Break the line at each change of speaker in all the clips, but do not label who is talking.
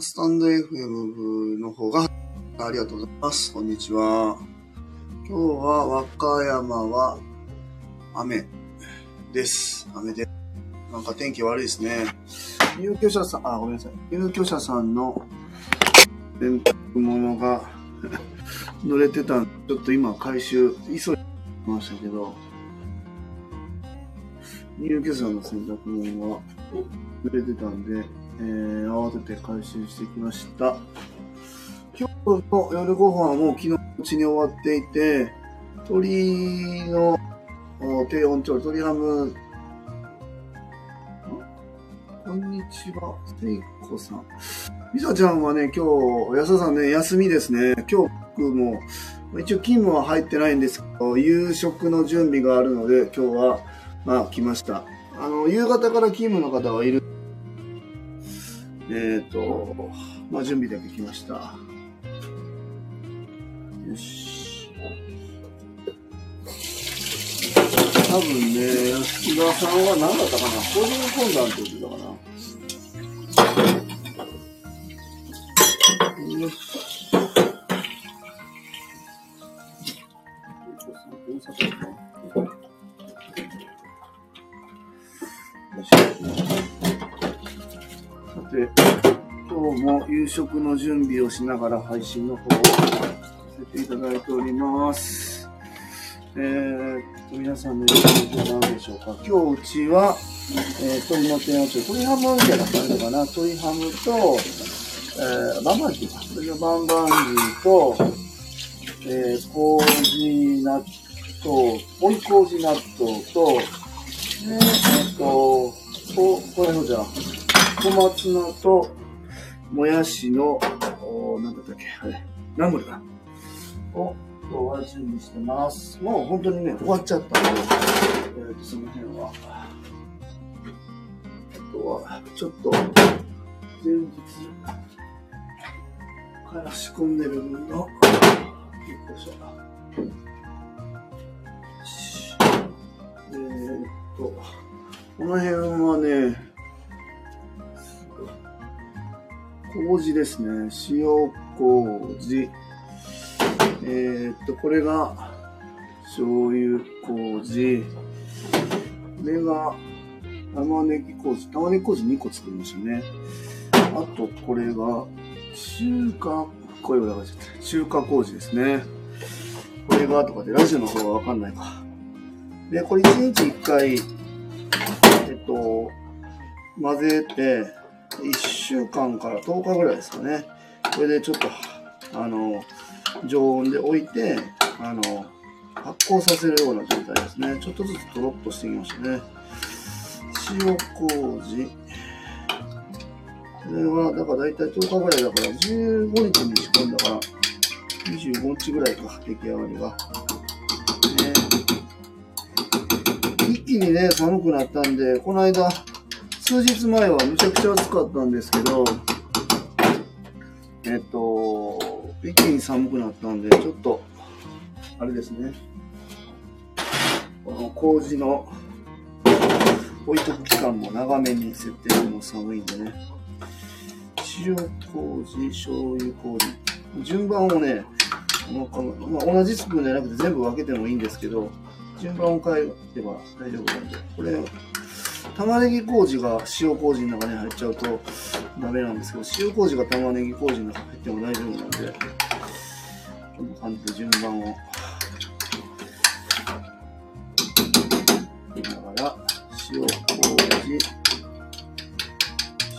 スタンド FM の方が、ありがとうございます。こんにちは。今日は和歌山は雨です。雨で。なんか天気悪いですね。入居者さん、あ、ごめんなさい。入居者さんの洗濯物が 濡れてたんちょっと今回収、急いでましたけど、入居者の洗濯物が濡れてたんで、えー、慌てて回収してきました。今日の夜ご飯はもう昨日うちに終わっていて、鶏の低温調理、鶏ハム、こんにちは、せいこさん。みさちゃんはね、今日、安田さんね、休みですね。今日僕も、一応勤務は入ってないんですけど、夕食の準備があるので、今日は、まあ来ました。あの、夕方から勤務の方はいる。えっ、と、まあ準備だけ来ました。よし。多分ね、安田さんは何だったかな個人懇談って言ってたかなよし。さて、今日も夕食の準備をしながら配信の方をさせていただいております。えー、っと、皆さんの夕食は何でしょうか？今日うちは、えー、鶏の天をちょ鶏ハムみたいな感じかな？鶏ハムと、えー、バンバンジーか。それのバンバンジーと、えー、麹納豆、追い麹納豆と、えー、っと、ここれのじゃ？あ、小松菜と、もやしの、おなんだったっけ、あれ、ナムルか。を、今日は準備してます。もう本当にね、終わっちゃったんで、えー、とその辺は。あとは、ちょっと、前日から仕込んでる分の、よいしょ。えー、っと、この辺はね、麹ですね。塩麹。えー、っと、これが、醤油麹。これが、玉ねぎ麹。玉ねぎ麹2個作りましたね。あと、これが、中華、声を流しちゃった。中華麹ですね。これが、とかで、ラジオの方はわかんないか。で、これ1日1回、えっと、混ぜて、1週間から10日ぐらいですかね。これでちょっと、あの、常温で置いて、あの、発酵させるような状態ですね。ちょっとずつとろっとしてきましたね。塩麹。これは、だから大体10日ぐらいだから、15日に仕込んだから、25日ぐらいか、出来上がりが。ね、一気にね、寒くなったんで、この間、数日前はむちゃくちゃ暑かったんですけど、えっと、一気に寒くなったんで、ちょっと、あれですね、この麹の置いとく期間も長めに設定しても寒いんでね、塩麹、醤油麹、順番をね、まあ、同じスプーンじゃなくて全部分けてもいいんですけど、順番を変えれば大丈夫なんで、これ、玉ねぎ麹が塩麹の中に入っちゃうとダメなんですけど、塩麹が玉ねぎ麹の中に入っても大丈夫なんで、こんな感じで順番を。だから、塩麹、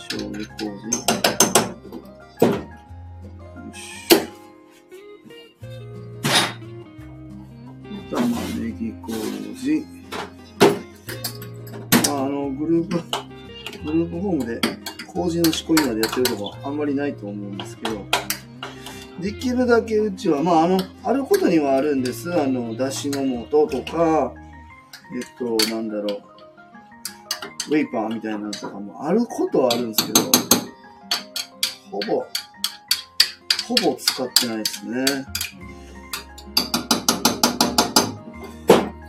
醤油麹、麹の仕込みまでやってるとこあんまりないと思うんですけど、できるだけうちは、まあ、あの、あることにはあるんです。あの、だしの素とか、えっと、なんだろう、ウェイパーみたいなのとかもあることはあるんですけど、ほぼ、ほぼ使ってないですね。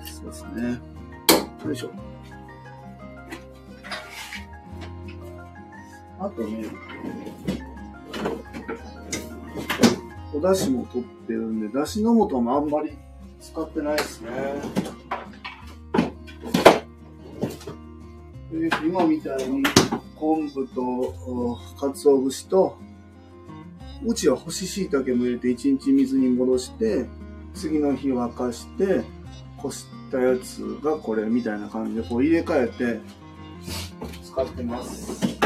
そうですね。よいしょ。あとね、お出汁も取ってるんで、出汁の素もあんまり使ってないですね。で今みたいに昆布と鰹節と、うちは干し椎茸も入れて1日水に戻して、次の日沸かして、こしたやつがこれみたいな感じでこう入れ替えて使ってます。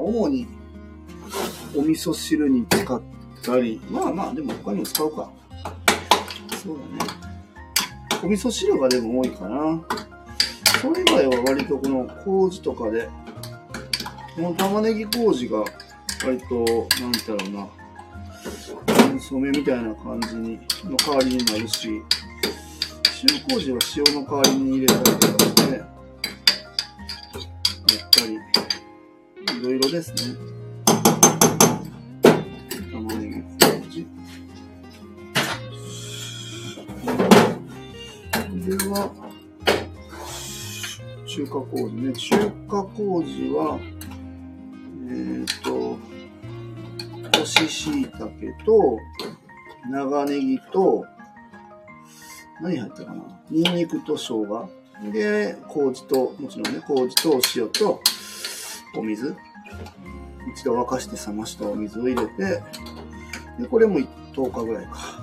主にお味噌汁に使ったり、まあまあでも他にも使うか。そうだね。お味噌汁がでも多いかな。それ以外は割とこの麹とかで、この玉ねぎ麹が割と、なんだろうな、染めみたいな感じに、の代わりになるし、塩麹は塩の代わりに入れたりとかして、やっぱり、いろいろですね。玉ねぎ。これは、中華麹ね。中華麹は、えっ、ー、と、干し椎茸と、長ネギと、何入ったかな？ニンニクと生姜。で、麹と、もちろんね、麹とお塩とお水。一度沸かして冷ましたお水を入れて、で、これも10日ぐらいか。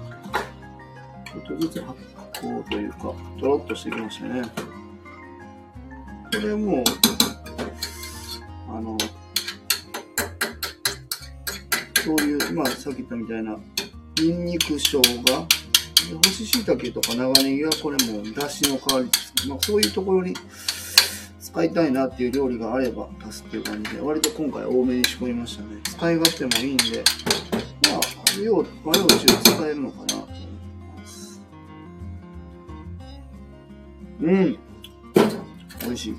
ちょっとずつ発酵というか、とろっとしてきましたね。これも、あの、そういう、まあ、さっき言ったみたいな、ニンニク、生姜、干し椎茸とか長ネギはこれもだしの代わりです。まあ、そういうところに使いたいなっていう料理があれば足すっていう感じで、割と今回多めに仕込みましたね。使い勝手もいいんで、まあ、量、和洋中使えるのかなと思います。うん。美味しい。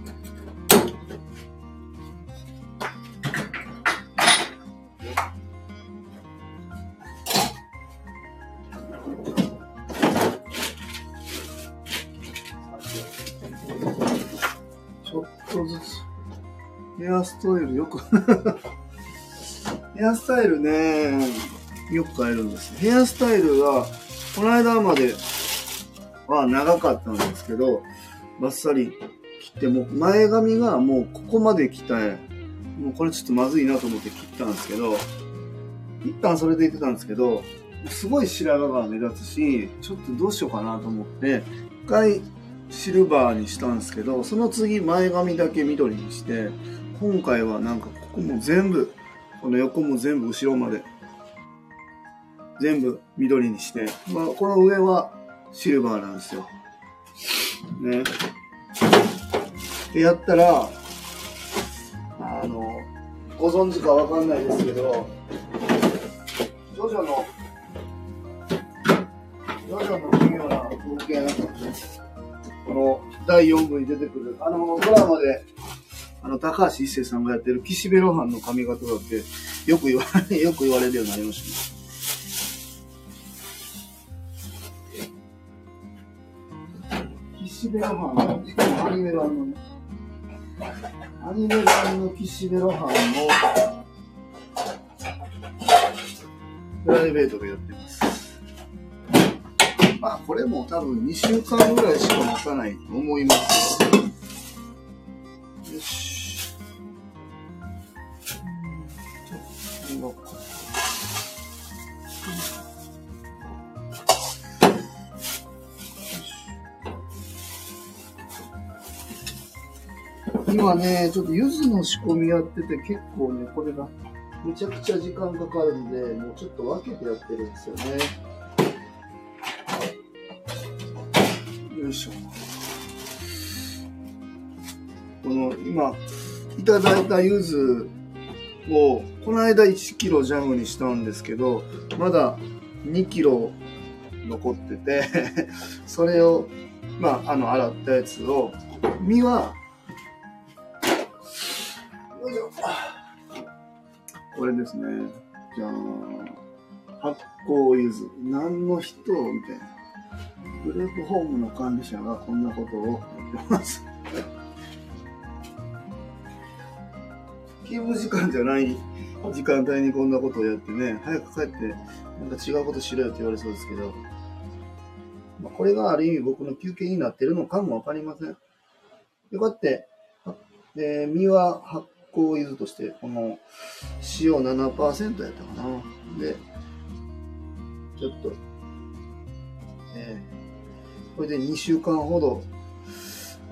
アスタイルよく ヘアスタイルね、よく変えるんです。ヘアスタイルは、この間までは長かったんですけど、バッサリ切って、も前髪がもうここまで来たもうこれちょっとまずいなと思って切ったんですけど、一旦それで言ってたんですけど、すごい白髪が目立つし、ちょっとどうしようかなと思って、一回シルバーにしたんですけど、その次前髪だけ緑にして、今回はなんかここも全部、この横も全部後ろまで、全部緑にして、まあこの上はシルバーなんですよ。ね。で、やったら、あの、ご存知かわかんないですけど、ジョジョの、ジョジョの奇妙な冒険、この第4部に出てくる、あの、ドラマで、あの、高橋一生さんがやってる岸辺露伴の髪型だって、よく言われ、よく言われるようになりましたね。岸辺露伴、しかもアニメ版のね、アニメ版の岸辺露伴も、プライベートでやってます。まあ、これも多分2週間ぐらいしか持たないと思います。よ今ね、ちょっと柚子の仕込みやってて結構ね、これがめちゃくちゃ時間かかるんで、もうちょっと分けてやってるんですよね。よいしょ。この今、いただいた柚子を、この間1キロジャムにしたんですけど、まだ2キロ残ってて それを、まあ、あの、洗ったやつを、身は、これですね。じゃあ、発酵柚子。何の人みたいな。グループホームの管理者がこんなことをやってます。勤務時間じゃない時間帯にこんなことをやってね、早く帰って、なんか違うことしろよって言われそうですけど、まあ、これがある意味僕の休憩になってるのかもわかりません。よかって、で、実は発酵柚として、この塩7%やったかな。で、ちょっと、えー、これで2週間ほど、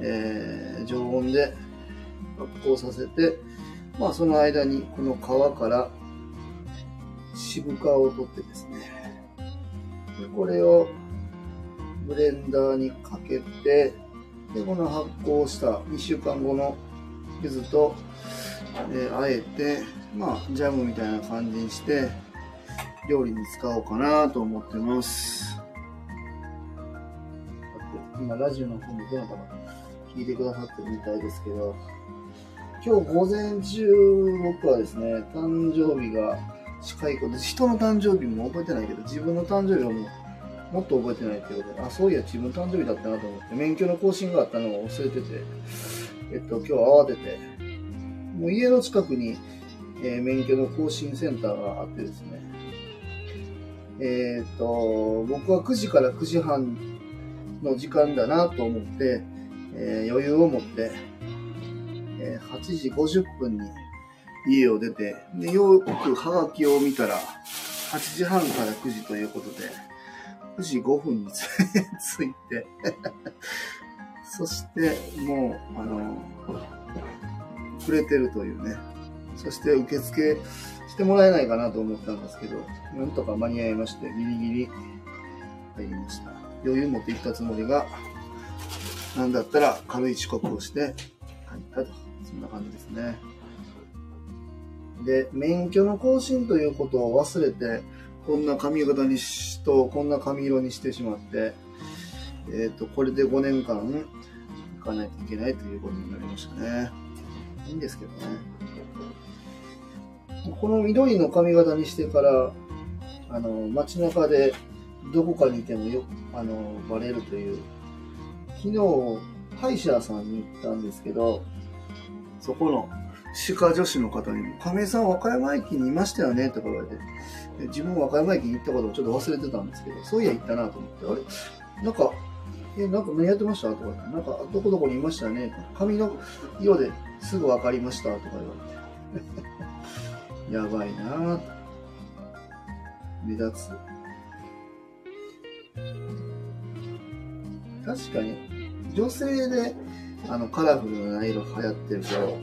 えー、常温で発酵させて、まあその間にこの皮から渋皮を取ってですね、でこれをブレンダーにかけて、で、この発酵した2週間後の柚子と、えー、あえて、まあ、ジャムみたいな感じにして、料理に使おうかなと思ってます。今、ラジオの方もどなたか聞いてくださってるみたいですけど、今日午前中、僕はですね、誕生日が近いこと、人の誕生日も覚えてないけど、自分の誕生日はもうもっと覚えてないってことで、あ、そういや自分誕生日だったなと思って、免許の更新があったのを忘れてて、えっと、今日慌てて、もう家の近くに、えー、免許の更新センターがあってですね、えー、っと、僕は9時から9時半の時間だなと思って、えー、余裕を持って、え8時50分に家を出て、で、よくハガキを見たら、8時半から9時ということで、9時5分に着いてそしてもう、あの、触れてるというね。そして受付してもらえないかなと思ったんですけど、なんとか間に合いまして、ギリギリ入りました。余裕持って行ったつもりが、なんだったら軽い遅刻をして入ったと。そんな感じですね。で、免許の更新ということを忘れて、こんな髪型にしと、こんな髪色にしてしまって、えっ、ー、と、これで5年間行かないといけないということになりましたね。いいんですけどね。この緑の髪型にしてから、あの、街中でどこかにいてもよ、あの、バレるという。昨日、歯医者さんに行ったんですけど、そこの歯科女子の方にも、亀井さん和歌山駅にいましたよねとか言われて、自分和歌山駅に行ったことをちょっと忘れてたんですけど、そういや行ったなと思って、あれ？なんか、え、なんか何やってました？とか言って、なんかどこどこにいましたね髪の色ですぐ分かりましたとか言われて。やばいな目立つ。確かに、女性であのカラフルな色流行ってるけど、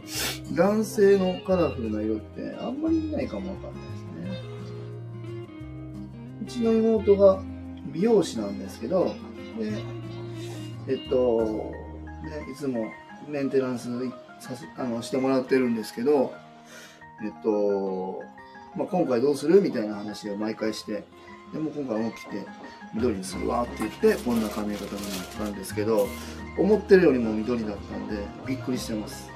男性のカラフルな色ってあんまり見ないかもわかんないですね。うちの妹が美容師なんですけど、で、えっと、ね、いつもメンテナンスさあのしてもらってるんですけど、えっと、まあ、今回どうするみたいな話を毎回して、でも今回起きて、緑にするわって言って、こんな髪型になったんですけど、思ってるよりも緑だったんで、びっくりしてます。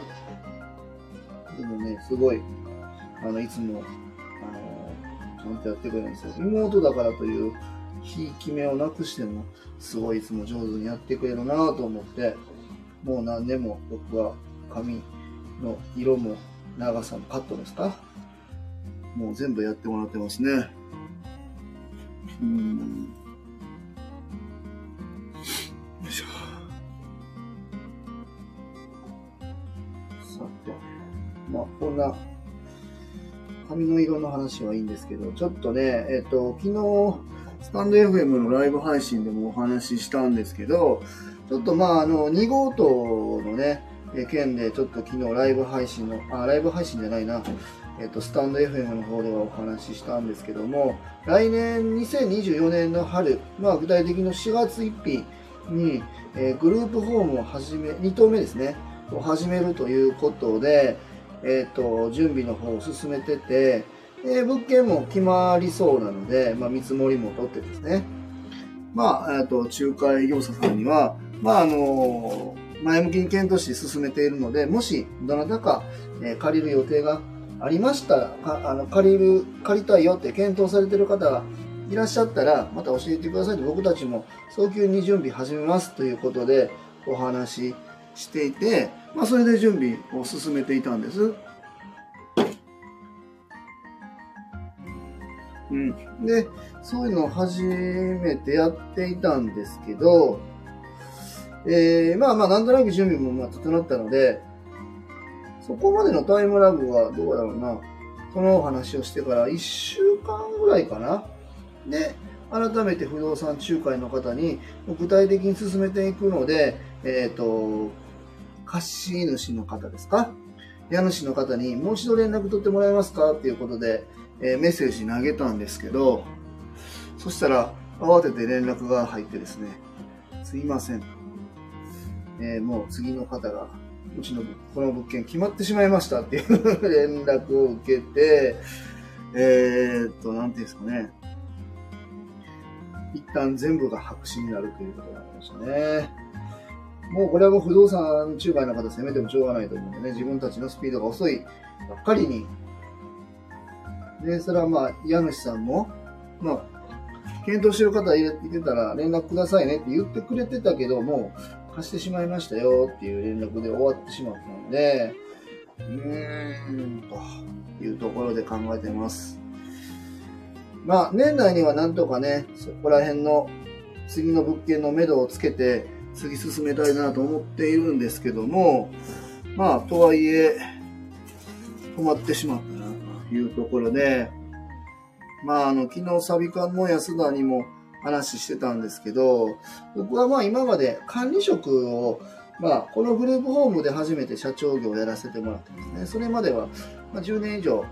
でもね、すごい、あの、いつも、あの、ちゃんとやってくれるんですよ。妹だからという、ひいき目をなくしても、すごいいつも上手にやってくれるなと思って、もう何年も僕は髪の色も長さもカットですか？もう全部やってもらってますね。うん。よいしょ。さて。まあ、こんな、髪の色の話はいいんですけど、ちょっとね、えっ、と、昨日、スタンド FM のライブ配信でもお話ししたんですけど、ちょっとまあ、あの、2号棟のね、件でちょっと昨日ライブ配信の、あ、ライブ配信じゃないな、えっと、スタンド FM の方ではお話ししたんですけども、来年2024年の春、まあ具体的の4月1日に、えー、グループホームを始め、2棟目ですね、を始めるということで、えっと、準備の方を進めてて、えー、物件も決まりそうなので、まあ見積もりも取ってですね、まあ、えっと、仲介業者さんには、まああの前向きに検討し進めているので、もしどなたか、えー、借りる予定がありましたら、あの借りる、借りたいよって検討されている方がいらっしゃったら、また教えてくださいと僕たちも早急に準備始めますということでお話ししていて、まあ、それで準備を進めていたんです。うん、でそういうのを初めてやっていたんですけどえー、まあまあ、なんとなく準備もまあ整ったので、そこまでのタイムラグはどうだろうな。このお話をしてから1週間ぐらいかな。で、改めて不動産仲介の方に具体的に進めていくので、えっ、ー、と、貸主の方ですか？家主の方にもう一度連絡取ってもらえますか？っていうことで、えー、メッセージ投げたんですけど、そしたら慌てて連絡が入ってですね、すいません。えー、もう次の方が、うちのこの物件決まってしまいましたっていう 連絡を受けて、えー、っと、なんていうんですかね。一旦全部が白紙になるということになりましたね。もうこれはもう不動産仲介の方攻めてもしょうがないと思うんでね、自分たちのスピードが遅いばっかりに。で、それはまあ、家主さんも、まあ、検討してる方いてたら連絡くださいねって言ってくれてたけど、も貸してしまいましたよっていう連絡で終わってしまったので、うーん、というところで考えてます。まあ、年内にはなんとかね、そこら辺の次の物件の目処をつけて、次進めたいなと思っているんですけども、まあ、とはいえ、止まってしまったなというところで、まあ、あの、昨日サビ館の安田にも話してたんですけど、僕はまあ今まで管理職を、まあ、このグループホームで初めて社長業をやらせてもらってますね。それまでは、ま、10年以上、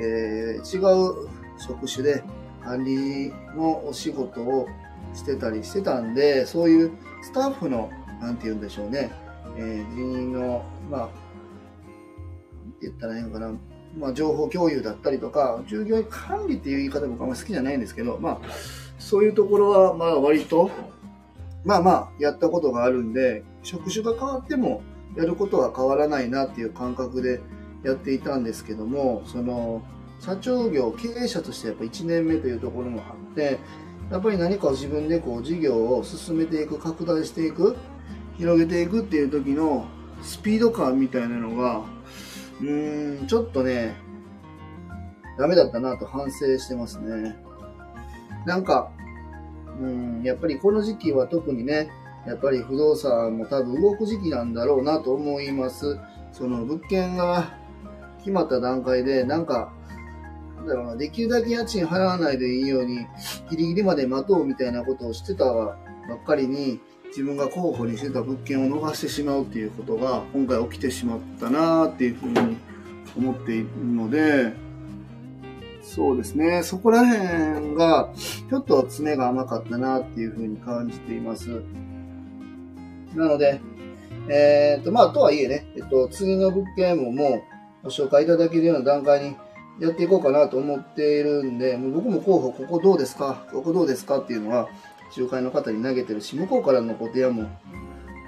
えー、違う職種で管理のお仕事をしてたりしてたんで、そういうスタッフの、なんて言うんでしょうね、えー、人員の、まあ、なんて言ったらいいのかな、まあ、情報共有だったりとか、従業員管理っていう言い方僕あんまり好きじゃないんですけど、まあ、そういうところは、まあ、割と、まあまあ、やったことがあるんで、職種が変わっても、やることは変わらないなっていう感覚でやっていたんですけども、その、社長業、経営者としてやっぱ1年目というところもあって、やっぱり何か自分でこう事業を進めていく、拡大していく、広げていくっていう時のスピード感みたいなのが、うーん、ちょっとね、ダメだったなと反省してますね。なんか、うん、やっぱりこの時期は特にね、やっぱり不動産も多分動く時期なんだろうなと思います。その物件が決まった段階で、なんかなんだろうな、できるだけ家賃払わないでいいように、ギリギリまで待とうみたいなことをしてたばっかりに、自分が候補にしてた物件を逃してしまうっていうことが、今回起きてしまったなっていうふうに思っているので、そうですね、そこら辺が、ちょっと詰めが甘かったなっていうふうに感じています。なので、えっ、ー、と、まあ、とはいえね、えっと、次の物件ももうご紹介いただけるような段階にやっていこうかなと思っているんで、もう僕も候補、ここどうですかここどうですかっていうのは、仲介の方に投げてるし、向こうからのご提案もい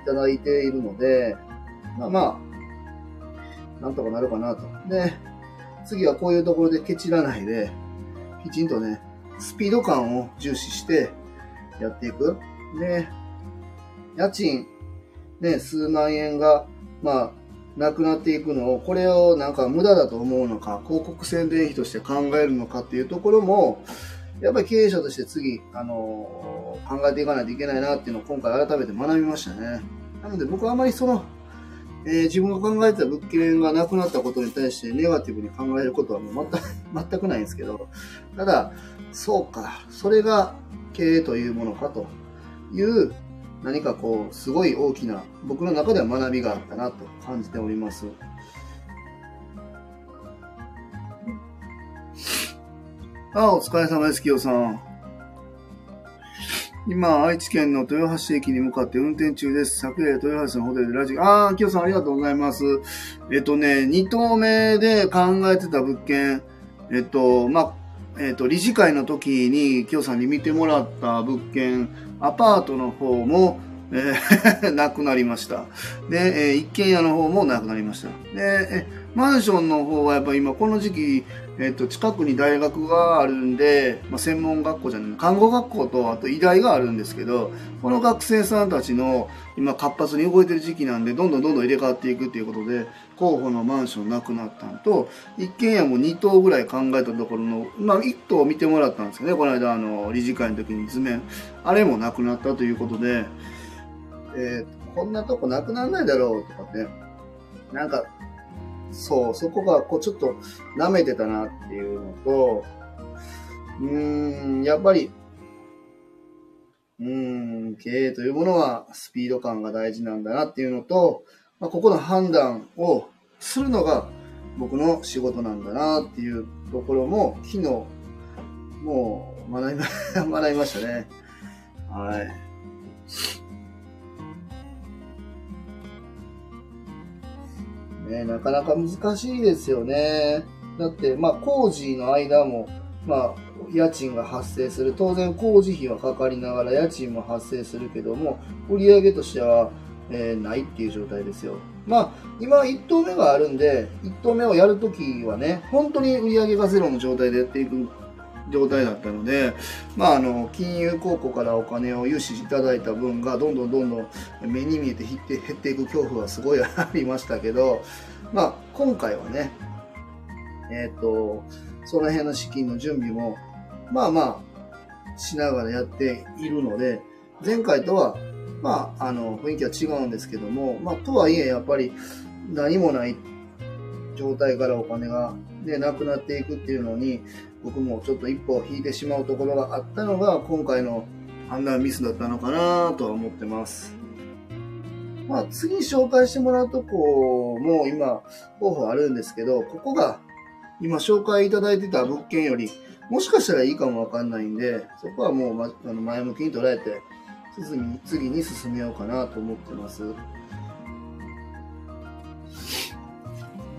ただいているので、まあまあ、なんとかなるかなと。で、次はこういうところでケチらないで、きちんとね、スピード感を重視してやっていく。で、家賃、ね、数万円が、まあ、なくなっていくのを、これをなんか無駄だと思うのか、広告宣伝費として考えるのかっていうところも、やっぱり経営者として次、あのー、考えていかないといけないなっていうのを今回改めて学びましたね。なので僕はあまりその、えー、自分が考えてた物件がなくなったことに対してネガティブに考えることはもう全く 全くないんですけど、ただ、そうか、それが経営というものかという何かこう、すごい大きな、僕の中では学びがあったなと感じております。あ、お疲れ様です、清さん。今、愛知県の豊橋駅に向かって運転中です。昨夜、豊橋のホテルでラジオ、ああ、清さんありがとうございます。えっとね、二棟目で考えてた物件、えっと、まあ、えっと、理事会の時に、清さんに見てもらった物件、アパートの方も、えー、なくなりました。で、えー、一軒家の方もなくなりました。で、えマンションの方はやっぱ今この時期、えっ、と、近くに大学があるんで、まあ、専門学校じゃない、看護学校とあと医大があるんですけど、この学生さんたちの今活発に動いてる時期なんで、どんどんどんどん入れ替わっていくっていうことで、候補のマンションなくなったのと一軒家も2棟ぐらい考えたところの、まあ、1棟見てもらったんですよねこの間あの理事会の時に図面あれもなくなったということで、えー、こんなとこなくならないだろうとかってなんかそうそこがこうちょっと舐めてたなっていうのとうーんやっぱりうーん経営というものはスピード感が大事なんだなっていうのとまあ、ここの判断をするのが僕の仕事なんだなっていうところも昨日もう学び 学びましたね。はい。ね、なかなか難しいですよね。だって、まあ工事の間も、まあ家賃が発生する。当然工事費はかかりながら家賃も発生するけども、売上としてはえー、ないっていう状態ですよ。まあ、今1投目があるんで、1投目をやるときはね、本当に売り上げがゼロの状態でやっていく状態だったので、まあ、あの、金融公庫からお金を融資いただいた分が、どんどんどんどん目に見えて減って減っていく恐怖はすごいありましたけど、まあ、今回はね、えっ、ー、と、その辺の資金の準備も、まあまあ、しながらやっているので、前回とはまあ、あの、雰囲気は違うんですけども、まあ、とはいえ、やっぱり何もない状態からお金が、ね、なくなっていくっていうのに、僕もちょっと一歩引いてしまうところがあったのが、今回の判断ミスだったのかなとは思ってます。まあ、次紹介してもらうとこも今、候補あるんですけど、ここが今紹介いただいてた物件より、もしかしたらいいかもわかんないんで、そこはもう、ま、あの前向きに捉えて、次に次に進めようかなと思ってます。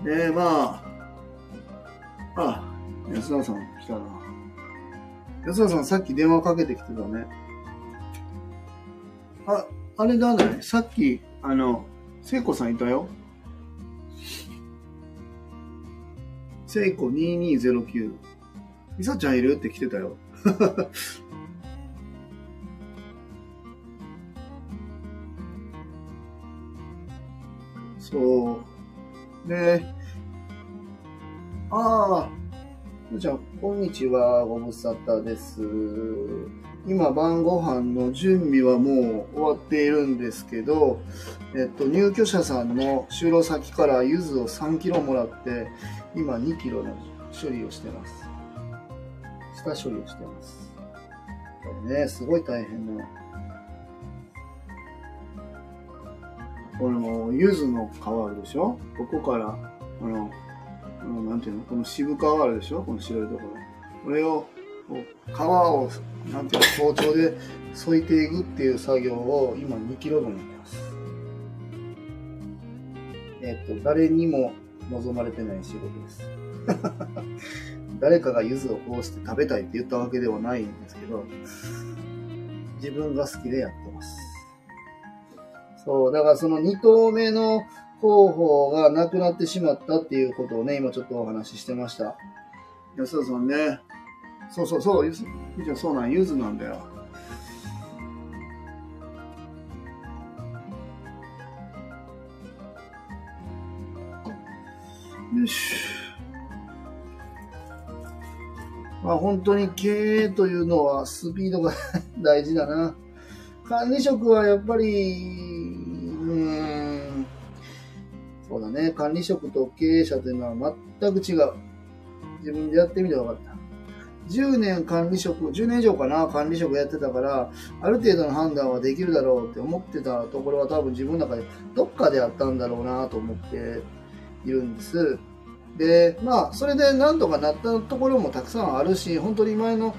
で、まあ、あ、安田さん来たな。安田さんさっき電話かけてきてたね。あ、あれだね。さっき、あの、聖子さんいたよ。聖子2209。みさちゃんいる？って来てたよ。そう。で、ああ、じゃあ、こんにちは、ご無沙汰です。今、晩ご飯の準備はもう終わっているんですけど、えっと、入居者さんの就労先から柚子を3キロもらって、今2キロの処理をしてます。下処理をしてます。これね、すごい大変な。この柚子の皮あるでしょ？ここから、あの、あのなんていうの？この渋皮あるでしょ？この白いところ。これを、皮を、なんていうの？包丁で添いていくっていう作業を今2キロ分やってます。えっと、誰にも望まれてない仕事です。誰かが柚子をこうして食べたいって言ったわけではないんですけど、自分が好きでやってます。そう、だからその2投目の候補がなくなってしまったっていうことをね、今ちょっとお話ししてました。安田さんね、そうそうそう、ゆず、そうなん、ゆずなんだよ。よし。まあ本当に経営というのはスピードが 大事だな。管理職はやっぱり管理職と経営者というのは全く違う。自分でやってみて分かった。10年管理職、10年以上かな、管理職やってたから、ある程度の判断はできるだろうって思ってたところは多分自分の中でどっかであったんだろうなと思っているんです。で、まあ、それで何とかなったところもたくさんあるし、本当に前の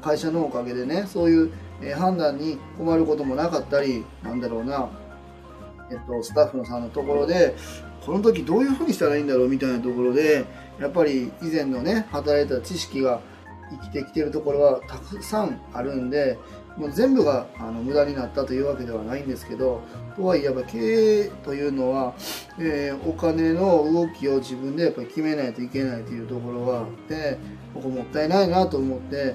会社のおかげでね、そういう判断に困ることもなかったり、なんだろうな、えっと、スタッフのさんのところで、この時どういうふうにしたらいいんだろうみたいなところでやっぱり以前のね働いた知識が生きてきてるところはたくさんあるんでもう全部があの無駄になったというわけではないんですけどとはいえやっぱ経営というのは、えー、お金の動きを自分でやっぱり決めないといけないというところがあって僕もったいないなと思って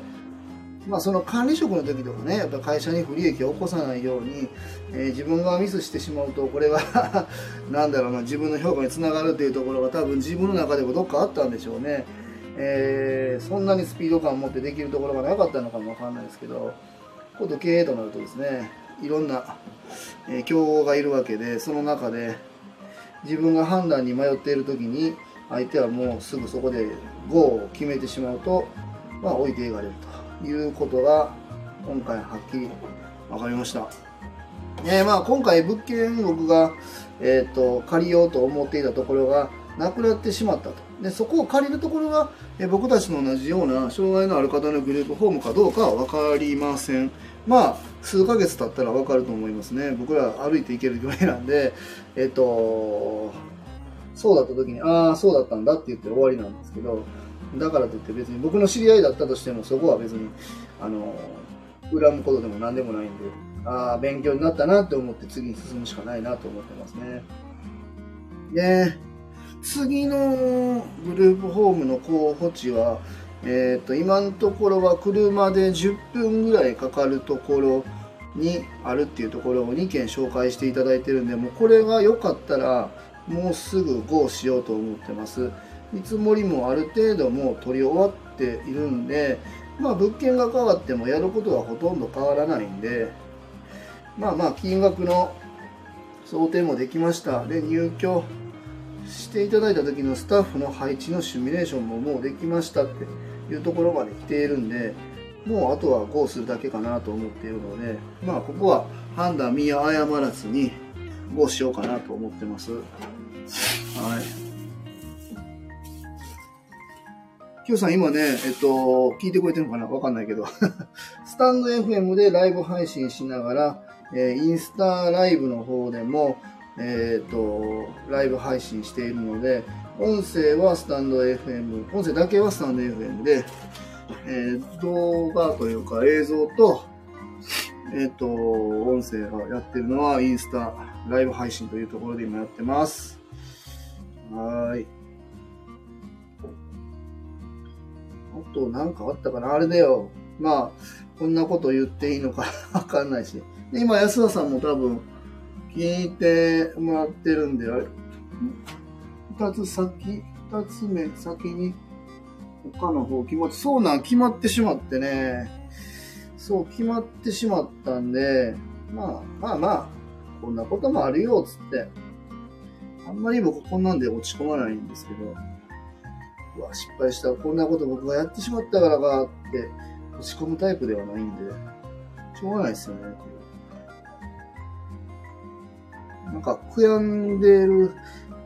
まあ、その管理職の時とかねやっぱ会社に不利益を起こさないように、えー、自分がミスしてしまうとこれが なんだろうな自分の評価につながるっていうところが多分自分の中でもどっかあったんでしょうね、えー、そんなにスピード感を持ってできるところがなかったのかもわかんないですけど今度経営となるとですねいろんな、えー、競合がいるわけでその中で自分が判断に迷っている時に相手はもうすぐそこで GO を決めてしまうと、まあ、置いていかれると。いうことが今回はっきり分かりました。えー、まあ今回物件僕が、えーと、借りようと思っていたところがなくなってしまったと。でそこを借りるところが、えー、僕たちの同じような障害のある方のグループホームかどうかは分かりません。まあ数ヶ月経ったら分かると思いますね。僕ら歩いていけるぐらいなんで、えっ、ー、とそうだった時に、ああ、そうだったんだって言って終わりなんですけど、だからといって別に僕の知り合いだったとしても、そこは別に、あの、恨むことでも何でもないんで、ああ、勉強になったなって思って次に進むしかないなと思ってますね。で、次のグループホームの候補地は、えっ、ー、と、今のところは車で10分ぐらいかかるところにあるっていうところを2件紹介していただいてるんで、もうこれが良かったら、もうすぐ GO しようと思ってます見積もりもある程度もう取り終わっているんでまあ物件が変わってもやることはほとんど変わらないんでまあまあ金額の想定もできましたで入居していただいた時のスタッフの配置のシミュレーションももうできましたっていうところまで来ているんでもうあとは GO するだけかなと思っているのでまあここは判断見誤らずに GO しようかなと思ってます。はい。Q さん今ね、えっと、聞いてくれてるのかな？わかんないけど。スタンド FM でライブ配信しながら、えー、インスタライブの方でも、えっ、と、ライブ配信しているので、音声はスタンド FM、音声だけはスタンド FM で、えー、動画というか映像と、えっ、と、音声がやってるのはインスタライブ配信というところで今やってます。はい。あと、なんかあったかな？あれだよ。まあ、こんなこと言っていいのかわかんないし。で今、安田さんも多分、聞いてもらってるんで、あれ二つ先、二つ目先に、他の方決まって、そうなん、決まってしまってね。そう、決まってしまったんで、まあ、まあまあ、こんなこともあるよ、つって。あんまり僕こんなんで落ち込まないんですけど、うわ、失敗した。こんなこと僕がやってしまったからかって落ち込むタイプではないんで、しょうがないですよね。なんか悔やんでる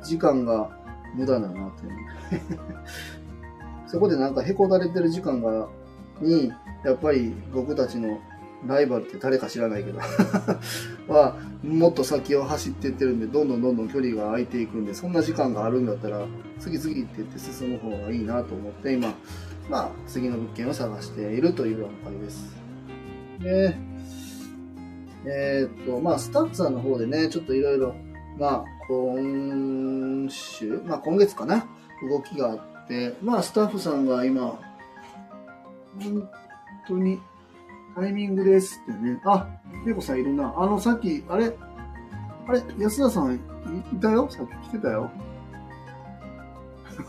時間が無駄だなって。そこでなんかへこたれてる時間が、に、やっぱり僕たちのライバルって誰か知らないけど は、もっと先を走っていってるんで、どんどんどんどん距離が空いていくんで、そんな時間があるんだったら、次々って言って進む方がいいなと思って、今、まあ、次の物件を探しているという段階です。で、えー、っと、まあ、スタッフさんの方でね、ちょっといろいろ、まあ、今週、まあ、今月かな、動きがあって、まあ、スタッフさんが今、本当にタイミングですってね。あ、猫さんいるな。あの、さっき、あれ？あれ？安田さんいたよ？さっき来てたよ。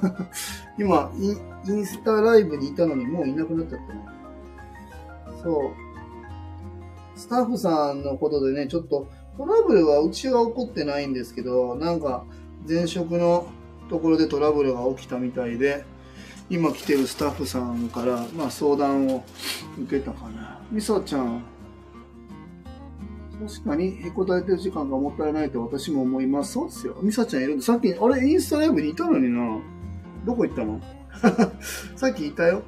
今イ、インスタライブにいたのにもういなくなっちゃったね。そう。スタッフさんのことでね、ちょっとトラブルはうちは起こってないんですけど、なんか前職のところでトラブルが起きたみたいで、今来てるスタッフさんから、まあ、相談を受けたかな。みそちゃん、確かにへこたれてる時間がもったいないと私も思います。そうですよ。みさちゃんいるんで、さっき、あれ、インスタライブにいたのにな。どこ行ったの？さっきいたよ。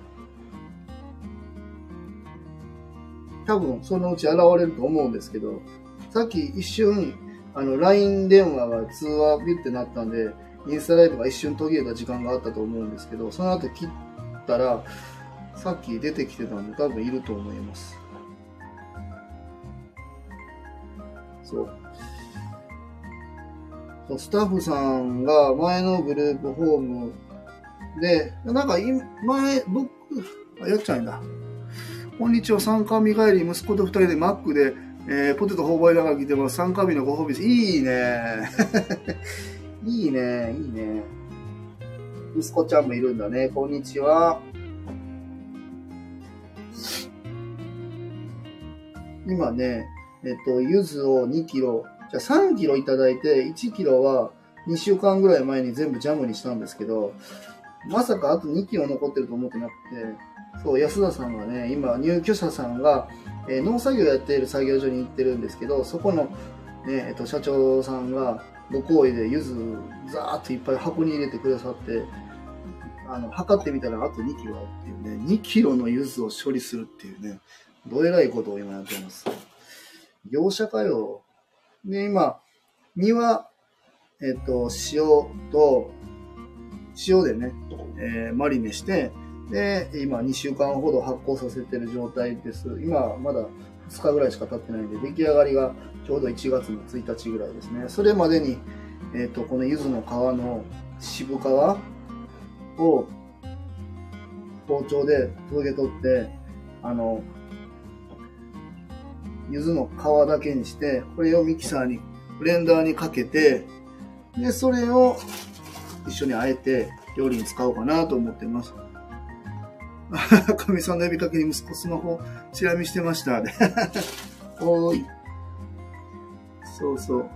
多分、そのうち現れると思うんですけど、さっき一瞬、あの、LINE 電話が通話ビュってなったんで、インスタライブが一瞬途切れた時間があったと思うんですけど、その後切ったら、さっき出てきてたんで多分いると思います。そう。そうスタッフさんが前のグループホームで、なんか今前、僕、あ、やっちゃんだ。こんにちは、参加見帰り、息子と二人でマックで、えー、ポテト頬張りながら来てます。参加日のご褒美です。いいね。いいね、いいね。息子ちゃんもいるんだね。こんにちは。今ね、えっと、柚子を2キロ、じゃあ3キロいただいて、1キロは2週間ぐらい前に全部ジャムにしたんですけど、まさかあと2キロ残ってると思ってなくて、そう、安田さんがね、今、入居者さんが、えー、農作業やっている作業所に行ってるんですけど、そこの、ね、えっと、社長さんが、ご好意で柚子、ザーっといっぱい箱に入れてくださって、あの、測ってみたらあと2キロあるっていうね、2キロの柚子を処理するっていうね、どえらいことを今やってます。業者かよ。で、今、身は、えっと、塩と、塩でね、えー、マリネして、で、今2週間ほど発酵させてる状態です。今、まだ2日ぐらいしか経ってないんで、出来上がりがちょうど1月の1日ぐらいですね。それまでに、えっ、と、この柚子の皮の渋皮を包丁で研げ取って、あの、柚子の皮だけにして、これをミキサーに、ブレンダーにかけて、で、それを一緒にあえて料理に使おうかなと思ってます。かみさんの呼びかけに息子スマホチラ見してました。おーい。そうそう。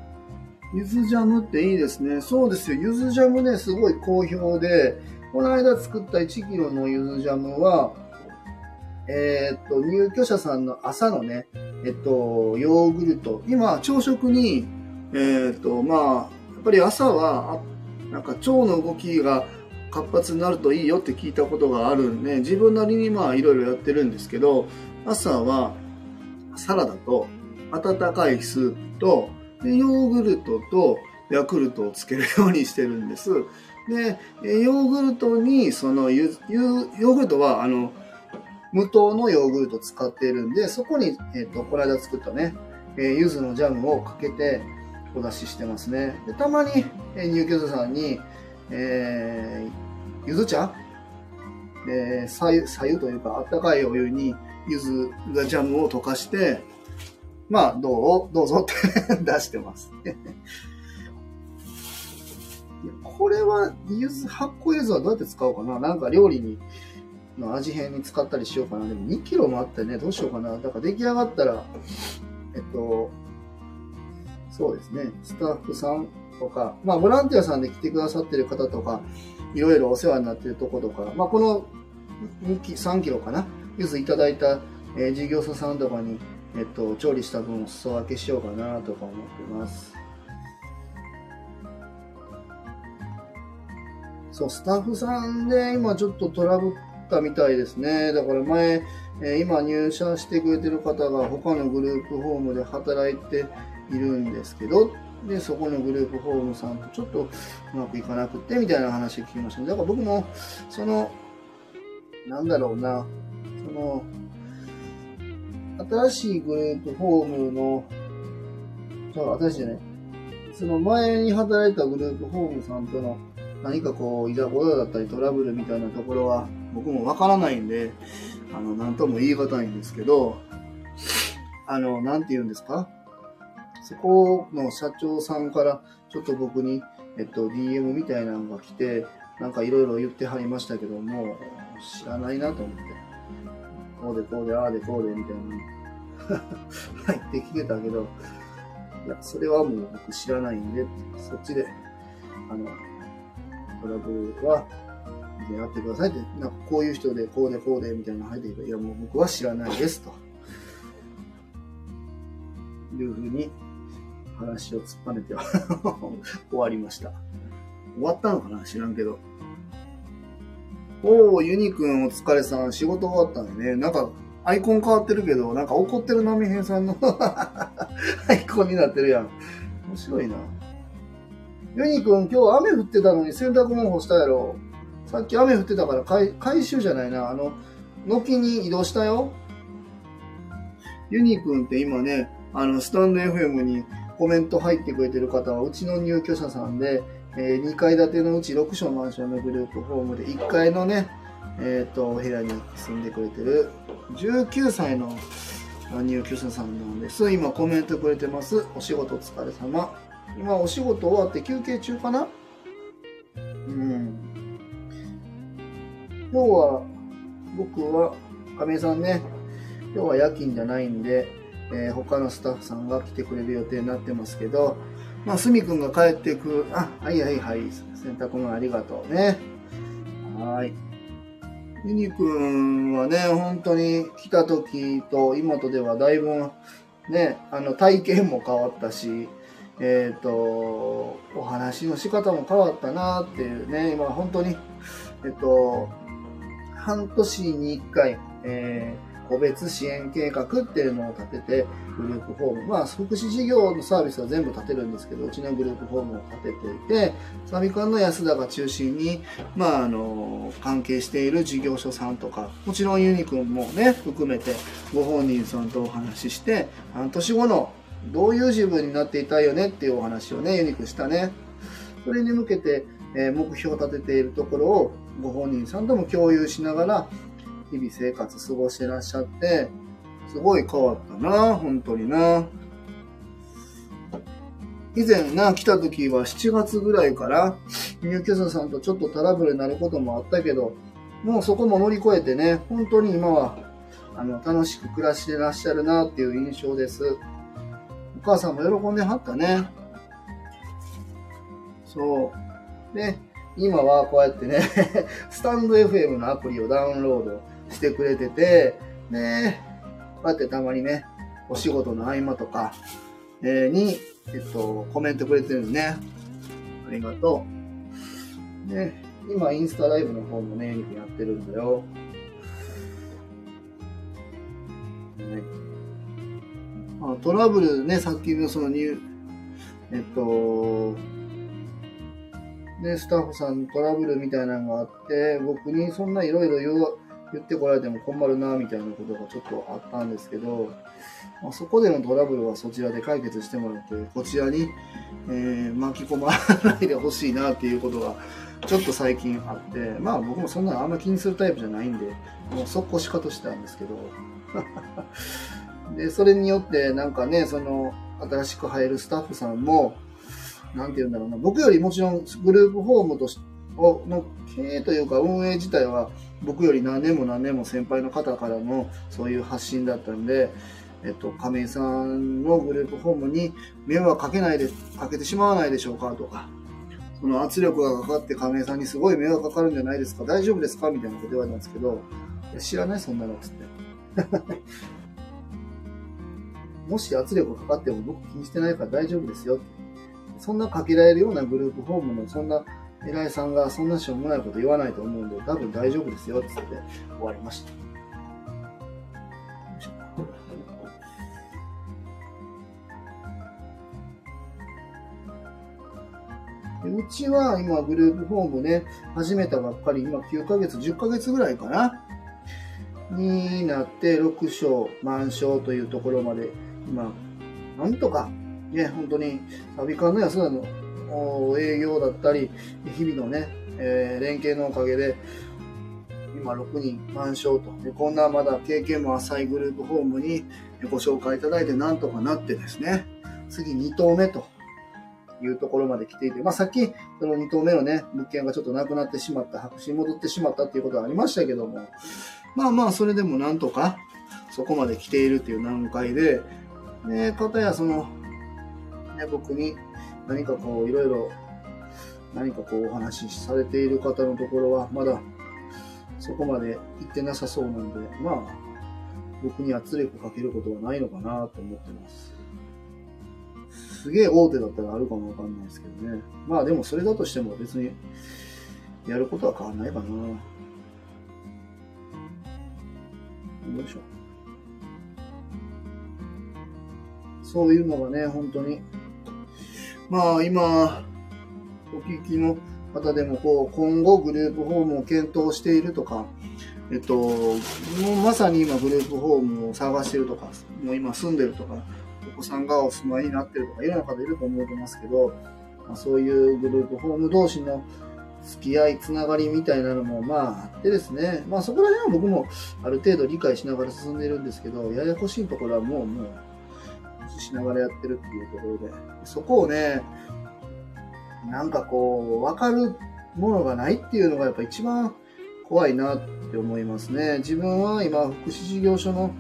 ゆずジャムっていいですね。そうですよ。ゆずジャムね、すごい好評で、この間作った1キロのゆずジャムは、えー、っと、入居者さんの朝のね、えっと、ヨーグルト。今、朝食に、えー、っと、まあ、やっぱり朝は、なんか腸の動きが活発になるといいよって聞いたことがあるんで、自分なりにまあいろいろやってるんですけど、朝はサラダと温かいスープと、でヨーグルトとヤクルトをつけるようにしてるんです。で、ヨーグルトに、そのヨーグルトは、あの、無糖のヨーグルト使っているんで、そこに、えっ、ー、と、この間作ったね、えー、柚子のジャムをかけてお出ししてますね。でたまに、えー、入居者さんに、えー、ゆず茶？えー、さゆ、さゆというか、あったかいお湯にゆずがジャムを溶かして、まあ、どう？どうぞって 出してます。これは、ゆず、発酵ゆずはどうやって使おうかな？なんか料理に、の味変に使ったりしようかな。でも2キロもあってね、どうしようかな。だから出来上がったら、えっと、そうですね、スタッフさんとか、まあ、ボランティアさんで来てくださってる方とか、いろいろお世話になってるとことか、まあ、この2キ3キロかな、ゆずいただいた、えー、事業者さんとかに、えっと、調理した分を裾分けしようかなとか思ってます。そう、スタッフさんで今ちょっとトラブったみたいですね。だから前、え、今入社してくれてる方が他のグループホームで働いているんですけど、で、そこのグループホームさんとちょっとうまくいかなくて、みたいな話聞きました、だから僕も、その、なんだろうな、その、新しいグループホームの、そう、新しいじゃない。その前に働いたグループホームさんとの何かこう、いざこざだったりトラブルみたいなところは僕もわからないんで、あの、なんとも言い難いんですけど、あの、なんて言うんですか？そこの社長さんからちょっと僕に、えっと、DM みたいなのが来て、なんかいろいろ言ってはりましたけども、知らないなと思って。こうでこうで、ああでこうで、みたいな。入ってきてたけど、いや、それはもう僕知らないんで、そっちで、あの、トラブルは、やってくださいって、なんかこういう人で、こうでこうで、みたいなの入って、いや、もう僕は知らないです、と。いうふうに話を突っぱねて 終わりました。終わったのかな？知らんけど。おー、ユニくんお疲れさん。仕事終わったんでね。なんか、アイコン変わってるけど、なんか怒ってる波平さんの アイコンになってるやん。面白いな。ユニくん、今日雨降ってたのに洗濯物干したやろ。さっき雨降ってたから回回収じゃないな。あの、軒に移動したよ。ユニくんって今ね、あの、スタンド FM にコメント入ってくれてる方は、うちの入居者さんで、えー、2階建てのうち6床マンションのグループホームで、1階のね、えっ、ー、と、お部屋に住んでくれてる19歳の入居者さんなんです。今コメントくれてます。お仕事お疲れ様。今お仕事終わって休憩中かな？うん。今日は、僕は、亀井さんね、今日は夜勤じゃないんで、えー、他のスタッフさんが来てくれる予定になってますけど、まあ、すみくんが帰ってくる、あ、はいはいはい、洗濯物ありがとうね。はい。ユニくんはね、本当に来た時と今とではだいぶね、あの体験も変わったし、えっ、ー、と、お話の仕方も変わったなっていうね、今本当に、えっ、と、半年に一回、えー個別支援計画っていうのを立てて、グループホーム、まあ、福祉事業のサービスは全部立てるんですけど、うちのグループホームを立てていて、サビカンの安田が中心に、まあ、あの、関係している事業所さんとか、もちろんユニくんもね、含めて、ご本人さんとお話しして、半年後のどういう自分になっていたいよねっていうお話をね、ユニくんしたね。それに向けて、え、目標を立てているところをご本人さんとも共有しながら、日々生活過ごしてらっしゃって、すごい変わったな、本当にな。以前な、来た時は7月ぐらいから、入居者さんとちょっとトラブルになることもあったけど、もうそこも乗り越えてね、本当に今は、あの、楽しく暮らしてらっしゃるなっていう印象です。母さんも喜んではったね。そう。で、今はこうやってね スタンド FM のアプリをダウンロードしてくれてて、ねこうやってたまにね、お仕事の合間とか、え、に、えっと、コメントくれてるんでね。ありがとう。ね、今、インスタライブの方もね、やってるんだよ。ね、あトラブルね、さっきのそのニューえっと、ね、スタッフさんトラブルみたいなのがあって、僕にそんないろいろ言ってこられても困るな、みたいなことがちょっとあったんですけど、まあ、そこでのトラブルはそちらで解決してもらって、こちらに、えー、巻き込まないでほしいなっていうことが、ちょっと最近あって、まあ僕もそんなのあんま気にするタイプじゃないんで、もう速攻しかとしたんですけど、で、それによってなんかね、その、新しく入るスタッフさんも、なんて言うんだろうな、僕よりもちろんグループホームとしの経営というか運営自体は僕より何年も何年も先輩の方からのそういう発信だったんで、えっと、亀井さんのグループホームに迷惑かけないで、かけてしまわないでしょうかとか、その圧力がかかって亀井さんにすごい迷惑かかるんじゃないですか大丈夫ですかみたいなこと言われたんですけど、知らないそんなのつって。もし圧力かかっても僕気にしてないから大丈夫ですよ。そんなかけられるようなグループホームのそんな偉いさんがそんなしょうもないこと言わないと思うんで、多分大丈夫ですよって言って終わりました。うちは今グループホームね、始めたばっかり、今9ヶ月、10ヶ月ぐらいかな？になって、6床、満床というところまで、今、なんとか、ね、本当に、サビ缶の安田の営業だったり、日々のね、えー、連携のおかげで、今6人満床と。で、こんなまだ経験も浅いグループホームにご紹介いただいてなんとかなってですね、次2棟目というところまで来ていて、まあさっきその2棟目のね、物件がちょっとなくなってしまった、白紙に戻ってしまったっていうことはありましたけども、まあまあそれでもなんとかそこまで来ているっていう段階で、ね、かたやその、ね、僕に何かこういろいろ何かこうお話しされている方のところはまだそこまで行ってなさそうなんで、まあ僕に圧力かけることはないのかなと思ってます。すげえ大手だったらあるかもわかんないですけどね。まあでもそれだとしても別にやることは変わんないかな。よいしょ。そういうのがね、本当に。まあ今、お聞きの方でもこう今後グループホームを検討しているとか、えっと、もうまさに今グループホームを探してるとか、もう今住んでるとか、お子さんがお住まいになってるとか、いろんな方いると思ってますけど、まあ、そういうグループホーム同士の付き合い、つながりみたいなのもまああってですね、まあそこら辺は僕もある程度理解しながら進んでるんですけど、ややこしいところはもう、もう、しながらやってるっていうところで、そこをね、なんかこう、わかるものがないっていうのがやっぱ一番怖いなって思いますね。自分は今、福祉事業所の、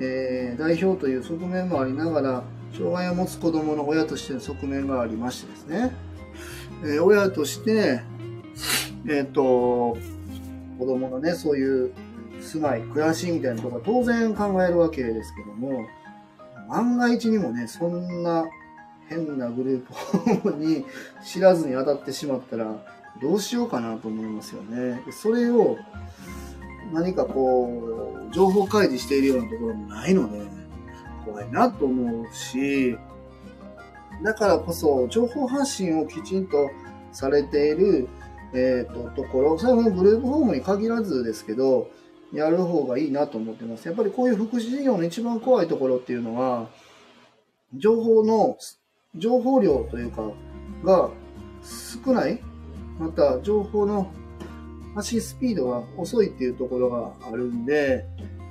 えー、代表という側面もありながら、障害を持つ子供の親としての側面がありましてですね、えー、親として、えっ、ー、と、子供のね、そういう住まい、暮らしみたいなことは当然考えるわけですけども、万が一にもね、そんな変なグループに 知らずに当たってしまったら、どうしようかなと思いますよね。それを何かこう、情報開示しているようなところもないので、怖いなと思うし、だからこそ、情報発信をきちんとされている、えっ、ー、と、ところ、それもグループホームに限らずですけど、やる方がいいなと思ってます。やっぱりこういう福祉事業の一番怖いところっていうのは、情報の、情報量というか、が少ないまた、情報の発信スピードが遅いっていうところがあるんで、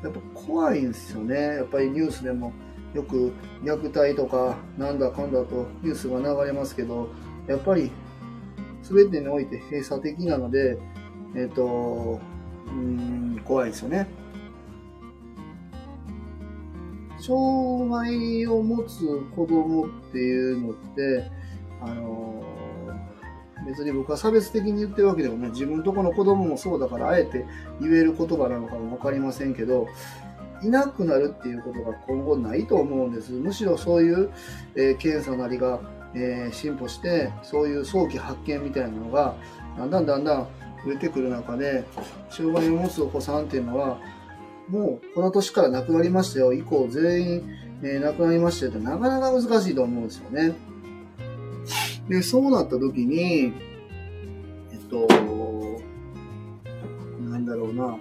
やっぱ怖いんですよね。やっぱりニュースでもよく虐待とかなんだかんだとニュースが流れますけど、やっぱり全てにおいて閉鎖的なので、えっ、ー、と、うん、怖いですよね。障害を持つ子供っていうのって、あの別に僕は差別的に言ってるわけでもね、自分とこの子供もそうだからあえて言える言葉なのかもわかりませんけど、いなくなるっていうことが今後ないと思うんです。むしろそういう、えー、検査なりが、えー、進歩して、そういう早期発見みたいなのが、だんだんだんだん増えてくる中で、障害を持つお子さんっていうのは、もうこの年から亡くなりましたよ、以降全員、えー、亡くなりましたよってなかなか難しいと思うんですよね。で、そうなった時に、えっと、なんだろうな、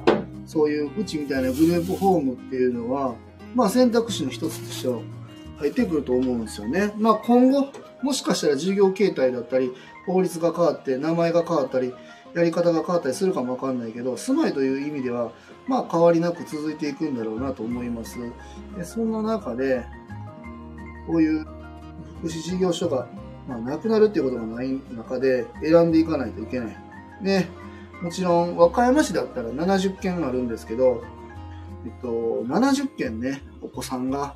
そういううちみたいなグループホームっていうのは、まあ選択肢の一つとしては入ってくると思うんですよね。まあ今後、もしかしたら事業形態だったり、法律が変わって、名前が変わったり、やり方が変わったりするかもわかんないけど、住まいという意味では、まあ変わりなく続いていくんだろうなと思います。でそんな中で、こういう福祉事業所がまあ、なくなるっていうことがない中で選んでいかないといけない。で、もちろん和歌山市だったら70件あるんですけど、えっと、70件ね、お子さんが、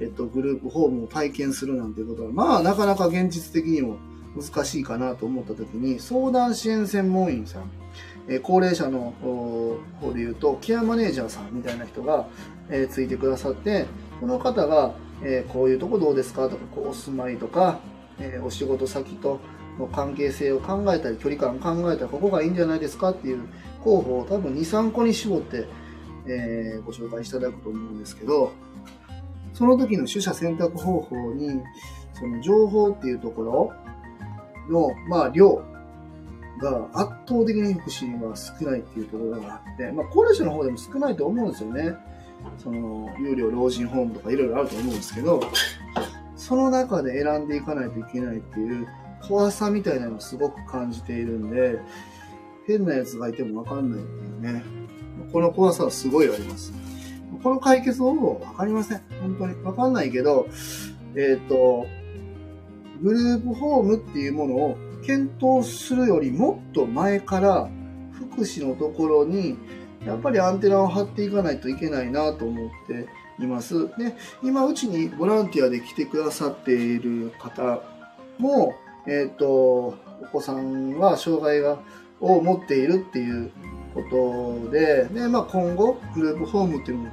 えっと、グループホームを体験するなんていうことは、まあ、なかなか現実的にも難しいかなと思ったときに、相談支援専門員さん、え高齢者の方で言うと、ケアマネージャーさんみたいな人が、え、ついてくださって、この方が、え、こういうとこどうですかとか、こうお住まいとか、え、お仕事先との関係性を考えたり、距離感考えたらここがいいんじゃないですかっていう候補を多分2、3個に絞って、えー、ご紹介いただくと思うんですけど、その時の取捨選択方法に、その情報っていうところの、まあ、量が圧倒的に福祉は少ないっていうところがあって、まあ、高齢者の方でも少ないと思うんですよね。その、有料老人ホームとかいろいろあると思うんですけど、その中で選んでいかないといけないっていう怖さみたいなのをすごく感じているんで、変な奴がいてもわかんないっていうね。この怖さはすごいあります。この解決方法わかりません。本当に。わかんないけど、えっ、ー、と、グループホームっていうものを検討するよりもっと前から福祉のところにやっぱりアンテナを張っていかないといけないなと思っています。で、今うちにボランティアで来てくださっている方も、えっ、ー、と、お子さんは障害がを持っているっていうことで、で、まあ今後、グループホームっていうのも、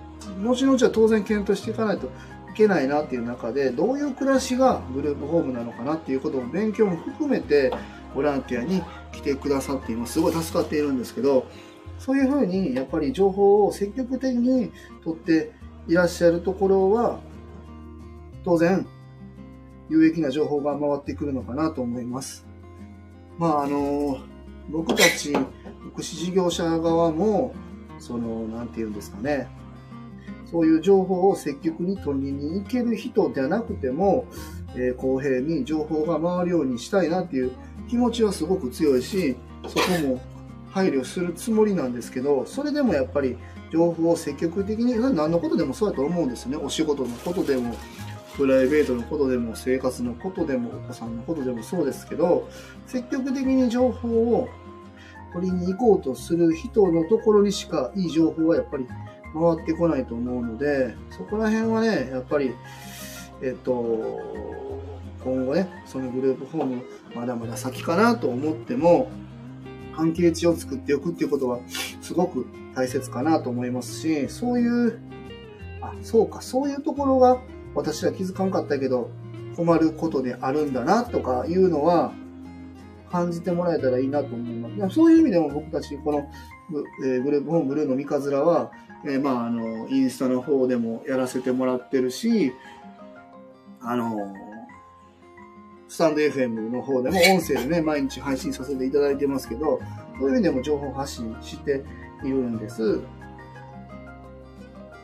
後々は当然検討していかないとけないなっていう中で、どういう暮らしがグループホームなのかなっていうことを勉強も含めて、ボランティアに来てくださって今すごい助かっているんですけど、そういうふうにやっぱり情報を積極的に取っていらっしゃるところは、当然、有益な情報が回ってくるのかなと思います。まあ、あの、僕たち福祉事業者側も、その、なんて言うんですかね、そういう情報を積極に取りに行ける人ではなくても、えー、公平に情報が回るようにしたいなっていう気持ちはすごく強いし、そこも配慮するつもりなんですけど、それでもやっぱり情報を積極的に、何のことでもそうだと思うんですね。お仕事のことでも、プライベートのことでも、生活のことでも、お子さんのことでもそうですけど、積極的に情報を取りに行こうとする人のところにしかいい情報はやっぱり回ってこないと思うので、そこら辺はね、やっぱり、えっと、今後ね、そのグループホーム、まだまだ先かなと思っても、関係値を作っておくっていうことは、すごく大切かなと思いますし、そういう、あ、そうか、そういうところが私は気づかんかったけど、困ることであるんだなとかいうのは、感じてもらえたらいいなと思います。そういう意味でも僕たち、この、えグループホームブルーの三日面は、えー、まあ、あの、インスタの方でもやらせてもらってるし、あの、スタンド FM の方でも音声でね、毎日配信させていただいてますけど、そういう意味でも情報発信しているんです。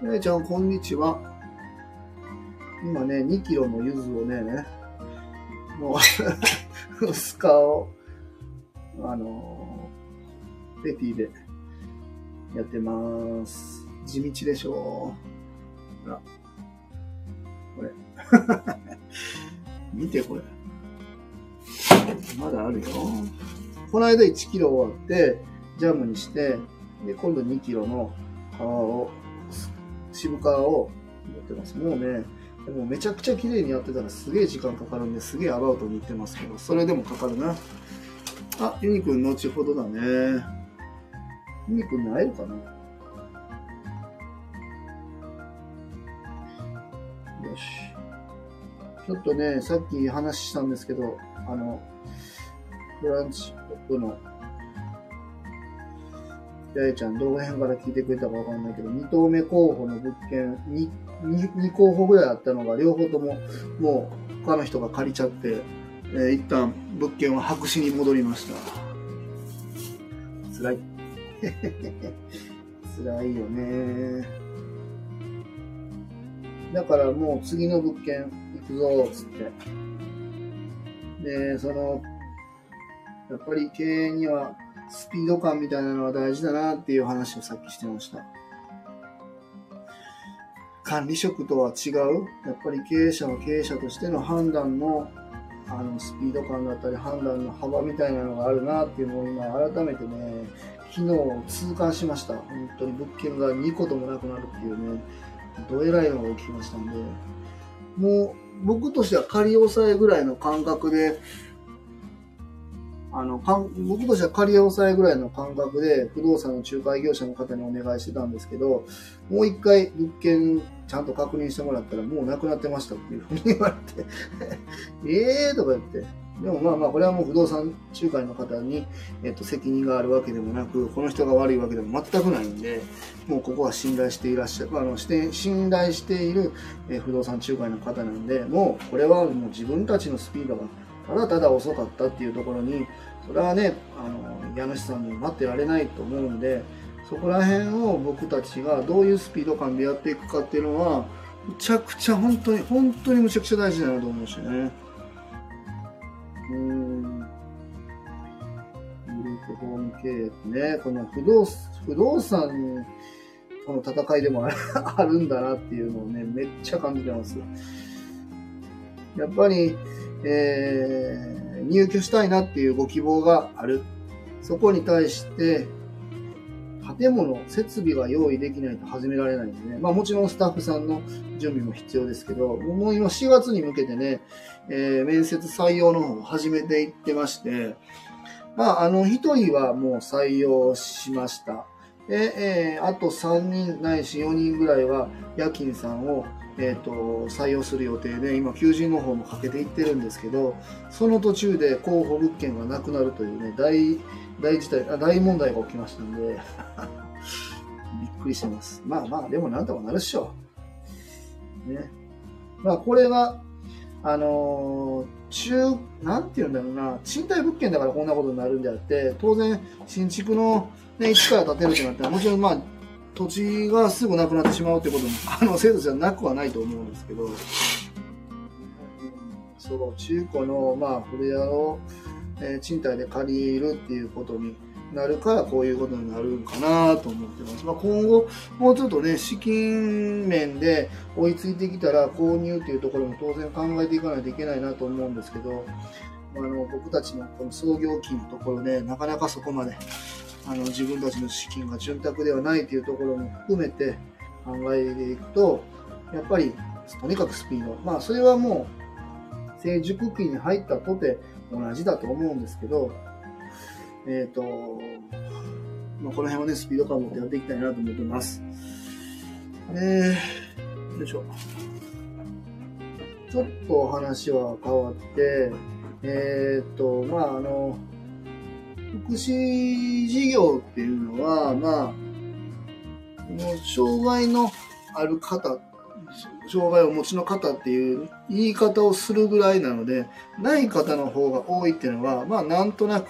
ねちゃん、こんにちは。今ね、2キロの柚子をね、もう スカを、あの、ペティでやってます。地道でしょう。ほら。これ。見てこれ。まだあるよ。この間1キロ終わって、ジャムにして、で、今度2キロの皮を、渋皮を持ってます。もうね、でもめちゃくちゃ綺麗にやってたらすげえ時間かかるんですげえアバウトに行ってますけど、それでもかかるな。あ、ユニくん後ほどだね。ユニくんに会えるかな？よし。ちょっとね、さっき話したんですけど、あの、フランチップの、やえちゃん、動画編から聞いてくれたかわかんないけど、2投目候補の物件、2, 2, 2候補ぐらいあったのが、両方とも、もう、他の人が借りちゃって、えー、一旦物件は白紙に戻りました。辛い。辛いよね。だからもう次の物件行くぞ、つって。で、その、やっぱり経営にはスピード感みたいなのは大事だなっていう話をさっきしてました。管理職とは違う、やっぱり経営者は経営者としての判断のあのスピード感だったり判断の幅みたいなのがあるなっていうのを今改めてね、昨日痛感しました。本当に物件が2個ともなくなるっていうね、どえらいのが起きましたんで、もう僕としては仮押さえぐらいの感覚であの、かん僕としては仮押さえぐらいの感覚で不動産の仲介業者の方にお願いしてたんですけど、もう一回物件ちゃんと確認してもらったらもうなくなってましたっていうふうに言われて ええとか言って。でもまあまあ、これはもう不動産仲介の方に、えっと、責任があるわけでもなく、この人が悪いわけでも全くないんで、もうここは信頼していらっしゃる、あの、して信頼している、え不動産仲介の方なんで、もうこれはもう自分たちのスピードがただただ遅かったっていうところに、それはね、あの、家主さんに待ってられないと思うんで、そこら辺を僕たちがどういうスピード感でやっていくかっていうのは、むちゃくちゃ本当に、本当にむちゃくちゃ大事だなと思うしね。うん。グルーホーム経営ってね、この不動不動産との戦いでもあるんだなっていうのをね、めっちゃ感じてます。やっぱり、えー、入居したいなっていうご希望がある。そこに対して、建物、設備が用意できないと始められないんでね。まあもちろんスタッフさんの準備も必要ですけど、もう今4月に向けてね、えー、面接採用の方を始めていってまして、まああの1人はもう採用しました。で、えー、あと3人ないし4人ぐらいは夜勤さんをえーと、採用する予定で今求人の方もかけていってるんですけどその途中で候補物件がなくなるというね大大事態大問題が起きましたんで びっくりしてます。まあまあでもなんとかなるっしょ。ね。まあこれはあの、中なんて言うんだろうな。賃貸物件だからこんなことになるんであって当然新築の、ね、一から建てるとなったらもちろんまあ土地がすぐなくなってしまうということも可能性としてはなくはないと思うんですけど、その中古の、まあ、古屋をえー賃貸で借りるっていうことになるから、こういうことになるんかなと思ってます。まあ、今後、もうちょっとね、資金面で追いついてきたら、購入っていうところも当然考えていかないといけないなと思うんですけど、あの僕たちのこの創業期のところで、なかなかそこまであの自分たちの資金が潤沢ではないというところも含めて考えていくと、やっぱりとにかくスピード。まあそれはもう成熟期に入ったとて同じだと思うんですけど、えっ、と、まあ、この辺はね、スピード感を持ってやっていきたいなと思ってます。えー、よいしょ。ちょっと話は変わって、えっ、と、まああの、福祉事業っていうのは、まあ、この障害のある方、障害をお持ちの方っていう言い方をするぐらいなので、ない方の方が多いっていうのは、まあなんとなく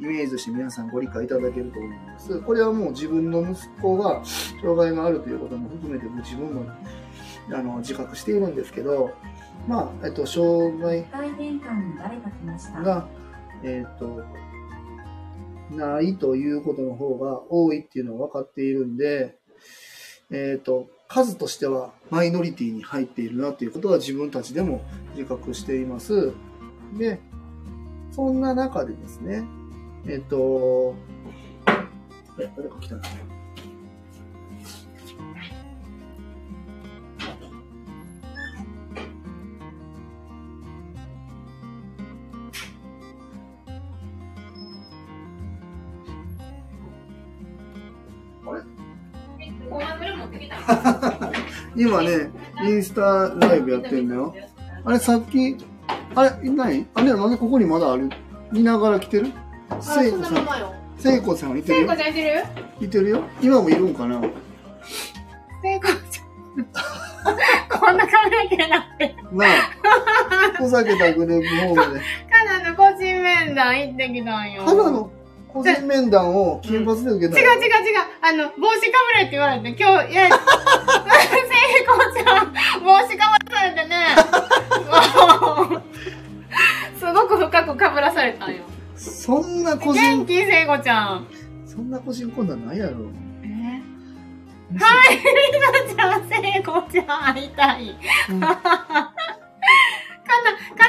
イメージとして皆さんご理解いただけると思います。これはもう自分の息子が障害があるということも含めて自分もあの自覚しているんですけど、まあ、えっと、障害。が、えっ、と、ないということの方が多いっていうのは分かっているんで、えっ、と、数としてはマイノリティに入っているなということは自分たちでも自覚しています。で、そんな中でですね、えっ、と、え、誰か来たな。今ね、インスタライブやってんだよ。あれ、さっき、あれ、何あれ、なんでここにまだある？見ながら来てる？聖子さん。聖子さんいてるよ
聖子ちゃんいてる？
いてるよ今もいるんかな？
聖子ちゃん。こんな髪の毛なって。
なあ、ふざけたグループホームで。
カナの個人面談行ってきたんよ。
ただの個人面談を金髪で受けたよ
違う違う違う。あの、帽子かぶれって言われて、今日、いや、聖子ちゃん、帽子かぶらされてね、すごく深くかぶらされたんよ。
そんな個人、
元気、聖子ちゃん。
そんな個人困難ないやろ。
えはい、りなちゃん、聖子ちゃん、会いたい。
うん
かな、か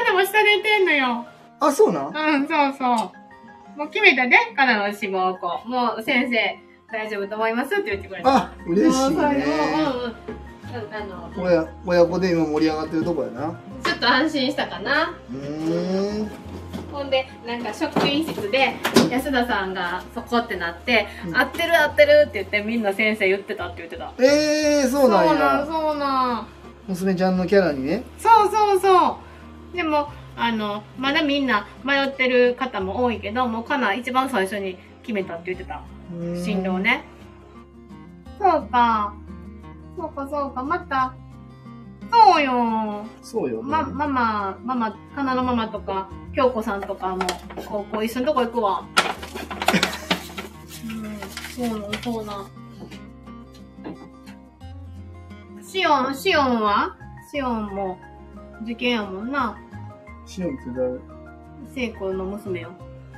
なも下でいてんのよ。
あ、そうなん？
うん、そうそう。もう決めたで、かなの志望校。もう先生、大丈夫と思いますって言ってくれた。
あ、嬉しいね。
もううんうん。あの、
親、親子で今盛り上がってるとこやな。
ちょっと安心したかな。
うーん。
ほんで、なんか職員室で、安田さんがそこってなって、
うん
合ってる合ってるって言って、みんな先生言ってたって言ってた。
えー、そうなん
そうなん、
や。
そうなん。
娘ちゃんのキャラにね。
そうそうそう。でも、あの、まだみんな迷ってる方も多いけど、もうかな一番最初に決めたって言ってた。進路を。ね。そうか。そうか、そうか。また、そうよ。
そうよ、ね。
ま、ママ、ママ、かなのママとか、京子さんとかも、高校一緒のとこ行くわ。うん、そうなん、そうなん。シオン、シオンは？シオンも、受験やもんな。
シオンって誰？
聖子の娘よ。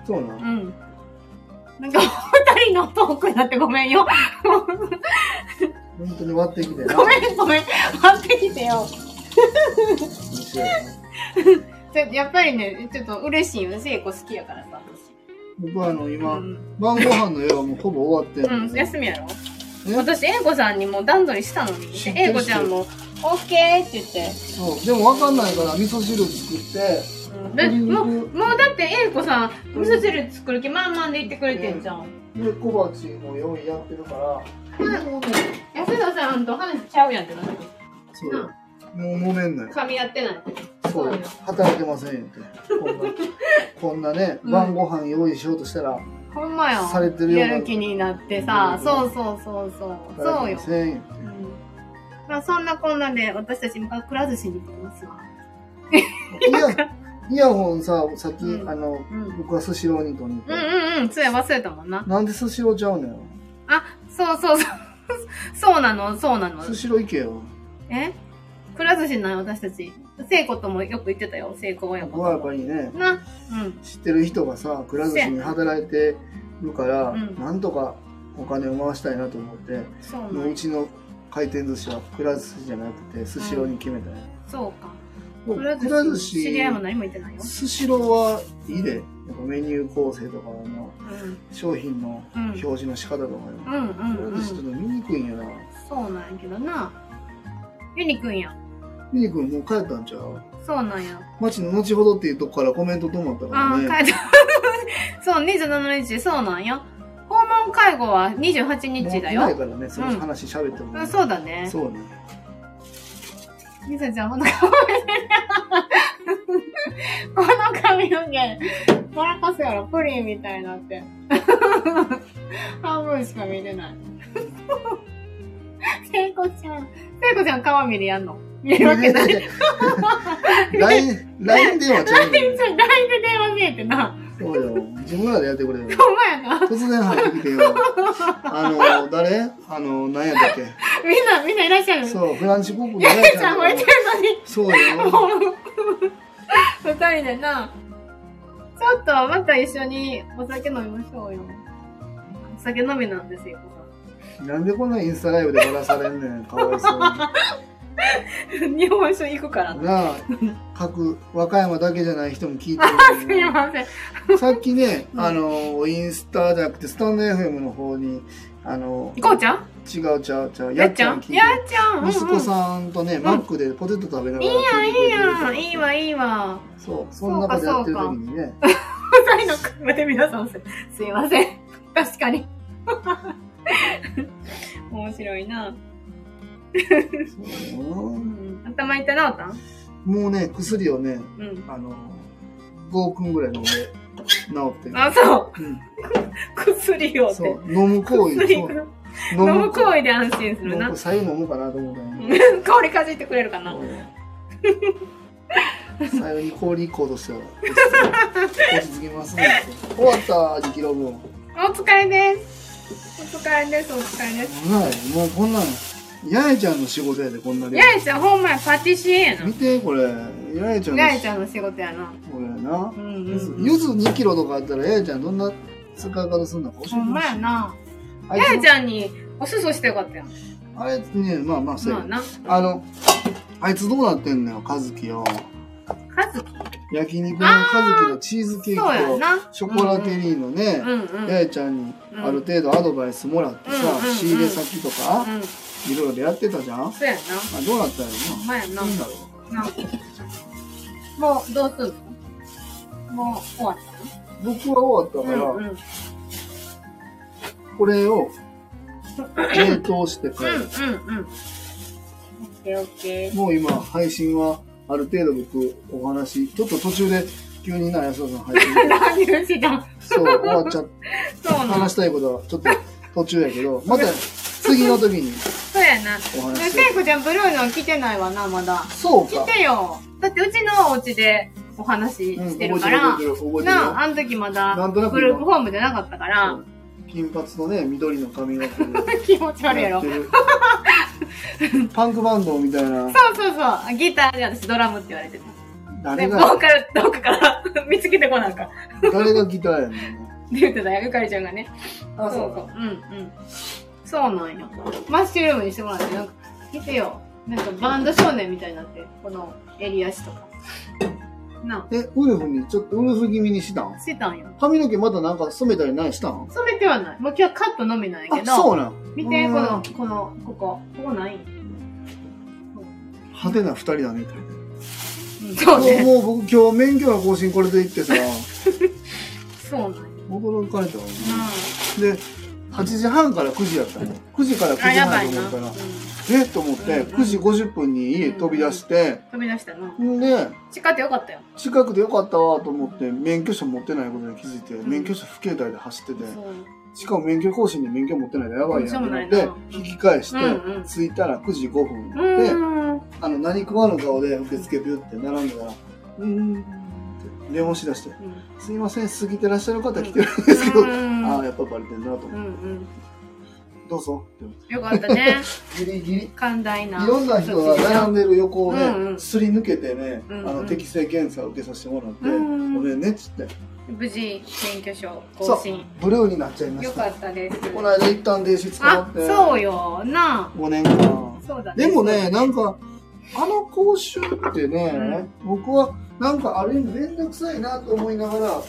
そうなん
うん。なんか、二人のトークになってごめんよ。
本当に割ってきてな。
ごめん、ごめん。待ってきてよ。やっぱりね、ちょっと嬉しいよ。聖子好きやからさ、
僕はあの、
私。
今、
うん。
晩ご飯の絵はもうほぼ終わってる
うん休みやろ
ね
私、英子さんにもう段取りしたのに。英子ちゃんも、オッケーって言って。
そう。でも分かんないから味噌汁作って、
うん、でもう、もうだって英子さん、味噌汁作る気満々で言ってくれてんじゃん。
で、小鉢も用意やってるから、
安田さんと話ちゃうやんってなって
そうよ。もう揉めんない。
噛み合ってない。
そうよ
よ。
働いてませんよって。こんな、こんなね、
うん
晩ご飯用意しようとしたら、
ほんまよ。
されてるよ
やる気になってさ、
うん
そうそうそうそう。そうよ。
せんよ。
うんまあそんなこんなで私たち今くら寿司に行ってますわ。
イヤ、イヤホンさ、さっき、
うん
あの、
うん
僕はスシローにとに
うんうんうん、そうや忘れたもんな。
なんでスシローちゃうのよ。
あ、そうそうそう。そうなの、そうなの。
スシロー行けよ。
え？くら寿司ない私たち。聖子ともよく言ってたよ、聖子親子
僕はやっぱりね、
な。うん。
知ってる人がさ、くら寿司に働いてるから、
うん
なんとかお金を回したいなと思って、
そうな
うちの回転寿司はくら寿司じゃなくて、スシローに決めたよ。
そうか。
もう
くら
寿
寿司、知り合いも
司、
何も言ってないよ。
スシローはいいで。やっぱメニュー構成とかの
うん。
商品の
うん
表示の仕方とかよ。
うんうん
くら
うん。
寿司っと見にくいんやな。
そうなんやけどな。ユニくんや。
見にくいもう帰ったんちゃう？
そうなんや。
街の後ほどっていうとこからコメント止まったか
ああ、
らね。
帰った。そう、27日、そうなんや。訪問介護は28日だよ。
もういないからね、その話喋っても、
うん、そうだね。
そうね。
みさちゃん、ほんと顔見てる。この髪の毛、笑かすやろ、プリンみたいになって。半分しか見れない。聖子ちゃん、聖子ちゃん顔見りやんの？見えるわけない。
LINE、LINE 電話ちゃう
LINE で電話せえってな。
そうよ。自分らでやってくれよ。
ほんまやな。
突然入ってきてよ。あの、誰？あの、何やったっけ？
みんな、みんないらっしゃる。
そう、フランチポップの
や
や
いちゃんもいてるのに。
そうよ。
も う二人でな。ちょっとまた一緒にお酒飲みましょうよ。お酒飲みなんですよ。
なんでこんなインスタライブでバラされんねん。かわいそうに。
日本酒行くからな。
なあ、各、和歌山だけじゃない人も聞いて
す
る
いません。
さっきね、
うん
あの、インスタじゃなくて、スタンド FM の方に、あの、
こうちゃん
違うちゃうちゃう、
やっちゃん
聞いて
やっちゃん。
息子さんとね、マックでポテト食べながら
いいやん、いいやん。いいわ、いいわ。
そう、そんなことやってる時にね、
二人の車で皆さんす、すいません。確かに。面白いな。頭痛なった？ん
もうね、薬をね、
うん。
あの、5億ぐらい飲んで治ってる。
あ、そう。
うん、
薬をって。
そう、飲む行為。
飲む行為で安心するな
飲む。最後飲むかなと思ったんや
香りかじってくれるかな。
最後に氷行こうとしたら、落ち着きますね。終わった、2キロ分。
お疲れです。お疲れです、お疲れです。
はい、もうこんなん、八重ちゃんの仕事やで、こんな量。
やいちゃん、ほんまや、パティシエやな
見。て、これ、八重ちゃんの
やいちゃんの仕事やな。
これやな
う。んうんうん。
ゆず2キロとかあったら、八重ちゃんどんな使い方すんのか教えて
ほんま。やな。
あい
やいち
つ
ゃんにおすそしてよかったやん。
あれね、まあまあ、そうや
まあな。
あの、あいつどうなってんのよ、和樹よ。
かずき。
焼肉の和樹のチーズケーキと
な。
ショコラテリーのね。八重ちゃんにある程度アドバイスもらってさ、仕入れ先とか、
うん。
いろいろやってたじゃん？あ
そうやな。
どうなったんや
ほんまやな
んだろう
なもう、どうすんの？もう、終わっ
僕は終わったから、
たうんうん。うん
これを冷凍して帰る。
うんうん。オッケーオッケー。
もう今、配信はある程度僕お話、ちょっと途中で急にな、安田さん入ってきて、
何をした
そう、終わっちゃっ
そうなの
話したいことはちょっと途中やけど、また次の時に
そうやな。聖子ちゃんブルーの着てないわな、まだ。来
そうか。
てよ。だってうちのお家でお話し
うん
してるから、
覚えてる覚えてる
なあ、あの時まだ
なんとなく
グループホームじゃなかったから、
金髪のね、緑の髪の毛で
気持ち悪いやろ。
パンクバンドみたいな。
そうそう。ギターで私ドラムって言われてた。
誰が、
ーカルどっかから見つけてこなんか。って
誰がギターやねんな。
言ってたよ、ゆかりちゃんがね。
あ
そうそう。うんうん。そうなんよ。マッシュルームにしてもらって、なんか、見てよ。なんかバンド少年みたいになって、この襟足とか。な
え、ウルフに、ちょっとウルフ気味にしたん？
あ、してたんよ。
髪の毛またなんか染めたり何したん？
染めてはない。もう今日はカットのみなんやけ
あ、
ど。
そうなん？
見て、
うん
この、この、ここ。ここない？
派手な二人だね。
うんそうね。
もうもう僕今日免許の更新これで行ってさ、
そうなんや。
驚かれたわ、ね。
う
で、8時半から9時やったの。9時から9
ん。あ、
時。半と思
うん
ったら、え？っと思って、
うん
9時50分に家飛び出して、
飛び出したな。
んで、
近ってよかったよ。
近くでよかったわと思って、免許証持ってないことに気づいて、
ん
免許証不携帯で走ってて。しかも免許更新で免許持ってないでやばいやんと思って引き返して着いたら9時5分
う
で。あの、何食わぬ顔で受付ビュって並んだら、うーん電話しだして、すいません、過ぎてらっしゃる方来てるんですけど、
うん
ああ、やっぱバレてんなと思って。
うんうん。
どうぞ。
よかったね。
ギリギリ。
寛大な。
いろんな人が並んでる横をね、
うんうん
すり抜けてね、
うんうん
あの適正検査を受けさせてもらって、
うん
ごめんねっつって、
無事、免許証更新。
ブルーになっちゃいました。
よかったです。
この間一旦電子捕ま
あ
っ、て、
そうよ。な
5年間。
あ。そうだね。
でもね、なんか、あの講習ってね、僕はなんかある意味面倒くさいなと思いながら、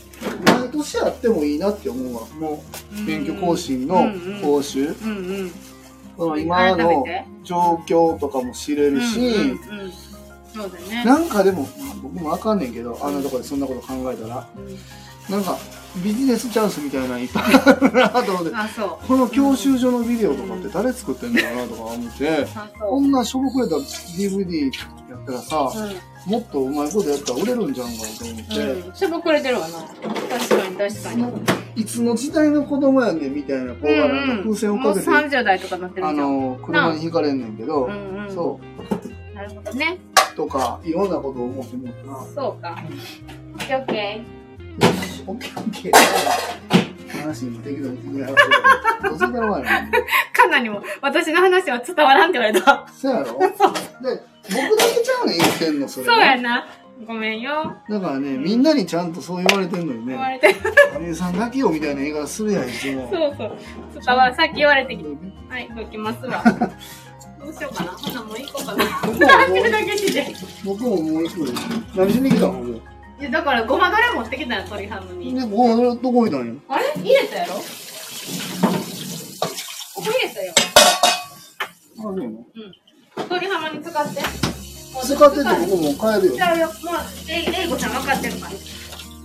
毎年やってもいいなって思うわ。もう、免許更新の講習。今の状況とかも知れるし、なんかでも、僕もわかんねんけど、あんなとこでそんなこと考えたら、なんかビジネスチャンスみたいなのいっぱいあるなと思って。この教習所のビデオとかって誰作ってんのかなとか思って、
あ、
こ
そ
んなしょぼくれた DVD やったらさ、
う。
もっとうまいことやったら売れるんじゃんかと思って、
うん。うん。しょぼくれてるわな。確かに確かに。
いつの時代の子供やねんみたいな子がなんか風船をかけて、
30代とかなってる
あ。の、車に引かれんねんけど、
うんうん。
そ
なるほどね。
う、とか、いろんなことを思ってもらったな。
そうか。オッケーオッケ
よし、オッケーオッケー。話に適度に聞きながら、どうせから前なの
ー。かなりも、私の話は伝わらんって言われた。
そうやろで、僕だけちゃうねん言ってんの、それ。
そうやな。ごめんよ。
だからね、みんなにちゃんとそう言われてんのにね、
言われて。
姉さんだけよみたいな言い方するやん、いつも。
そうそう。伝わ、さっき言われてきた。はい、動きますわ。どうしようかな。ほな、もう行こうかな。
僕ももう
だけして。
僕ももう行くよ。何しに来たの俺。
いや、だから、ごまどれ持ってきたよ、鳥ハムに。
で、ご飯どこ置いたんよ。
あれ？入れたやろ？ここ入れたよ。
あ、そうなの？
鳥ハムに使って。
使ってて僕もう帰るよ
じ。ゃあ、よもう、え、れいこちゃん分かってるから。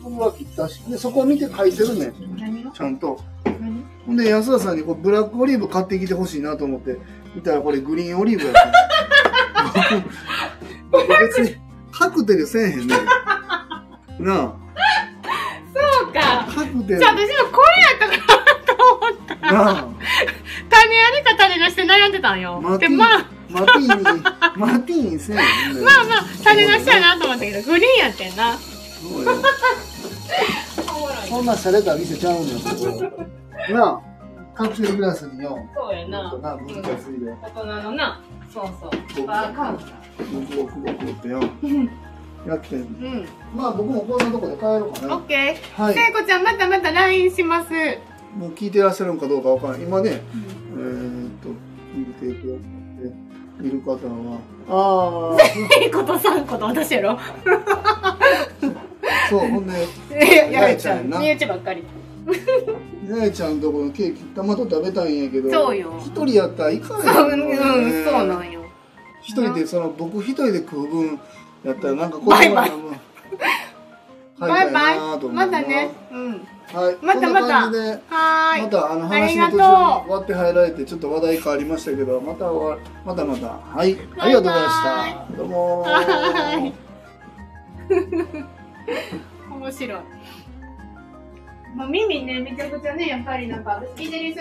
僕は切ったし。で、そこを見て書いてるねん。
何が？
ちゃんと。
何？
ほんで、安田さんにこうブラックオリーブ買ってきてほしいなと思って、見たらこれグリーンオリーブやった。僕別にカクテルせえへんねん。な
そうか。じゃあ、私もこれやったかなと思った。
なあ、
種やりか種なしで悩んでたんよ。で、
マティーン、
まあ、
マティーン、マティーンせえへんねん。
まあまあ、種なしやなと思ったけど、グリーンやってんな。
そうよ
おもろい。
そんな洒落た店ちゃうねん、ここ。なあ、カクテルグラスによ。
そうやな。
ちょっとな、
うん
難しいで。
大人のな。そうそう。バーカウンター。
僕僕僕ってよ。やってんの
うん。
まあ僕もこんなとこで帰ろうかな。
オッケー。
はい。
聖子ちゃん、またまた LINE します。
もう聞いてらっしゃるのかどうかわからない。今ね、えーっと、聞いていくいる方は、ああ、
いいこと3個と私やろ。
そう、ほんで、
ややちゃん。
な
身内ばっかり。
やいちゃんとこのケーキたまと食べたいんやけど、
そうよ
一人やったらいかん
そう、
や
ううん、そうなんよ。
一人で、その、僕一人で食う分やったらなんかこ
バイバイ
分
バイバイ。またね。うん。
はい。
またまたはーい。
またあの話の途中に割って入られてちょっと話題変わりましたけど、またわまたまたはいありがとうございました。どうも
面白い。もう耳ね、めちゃくちゃね、やっぱりなんか、私聞いてる人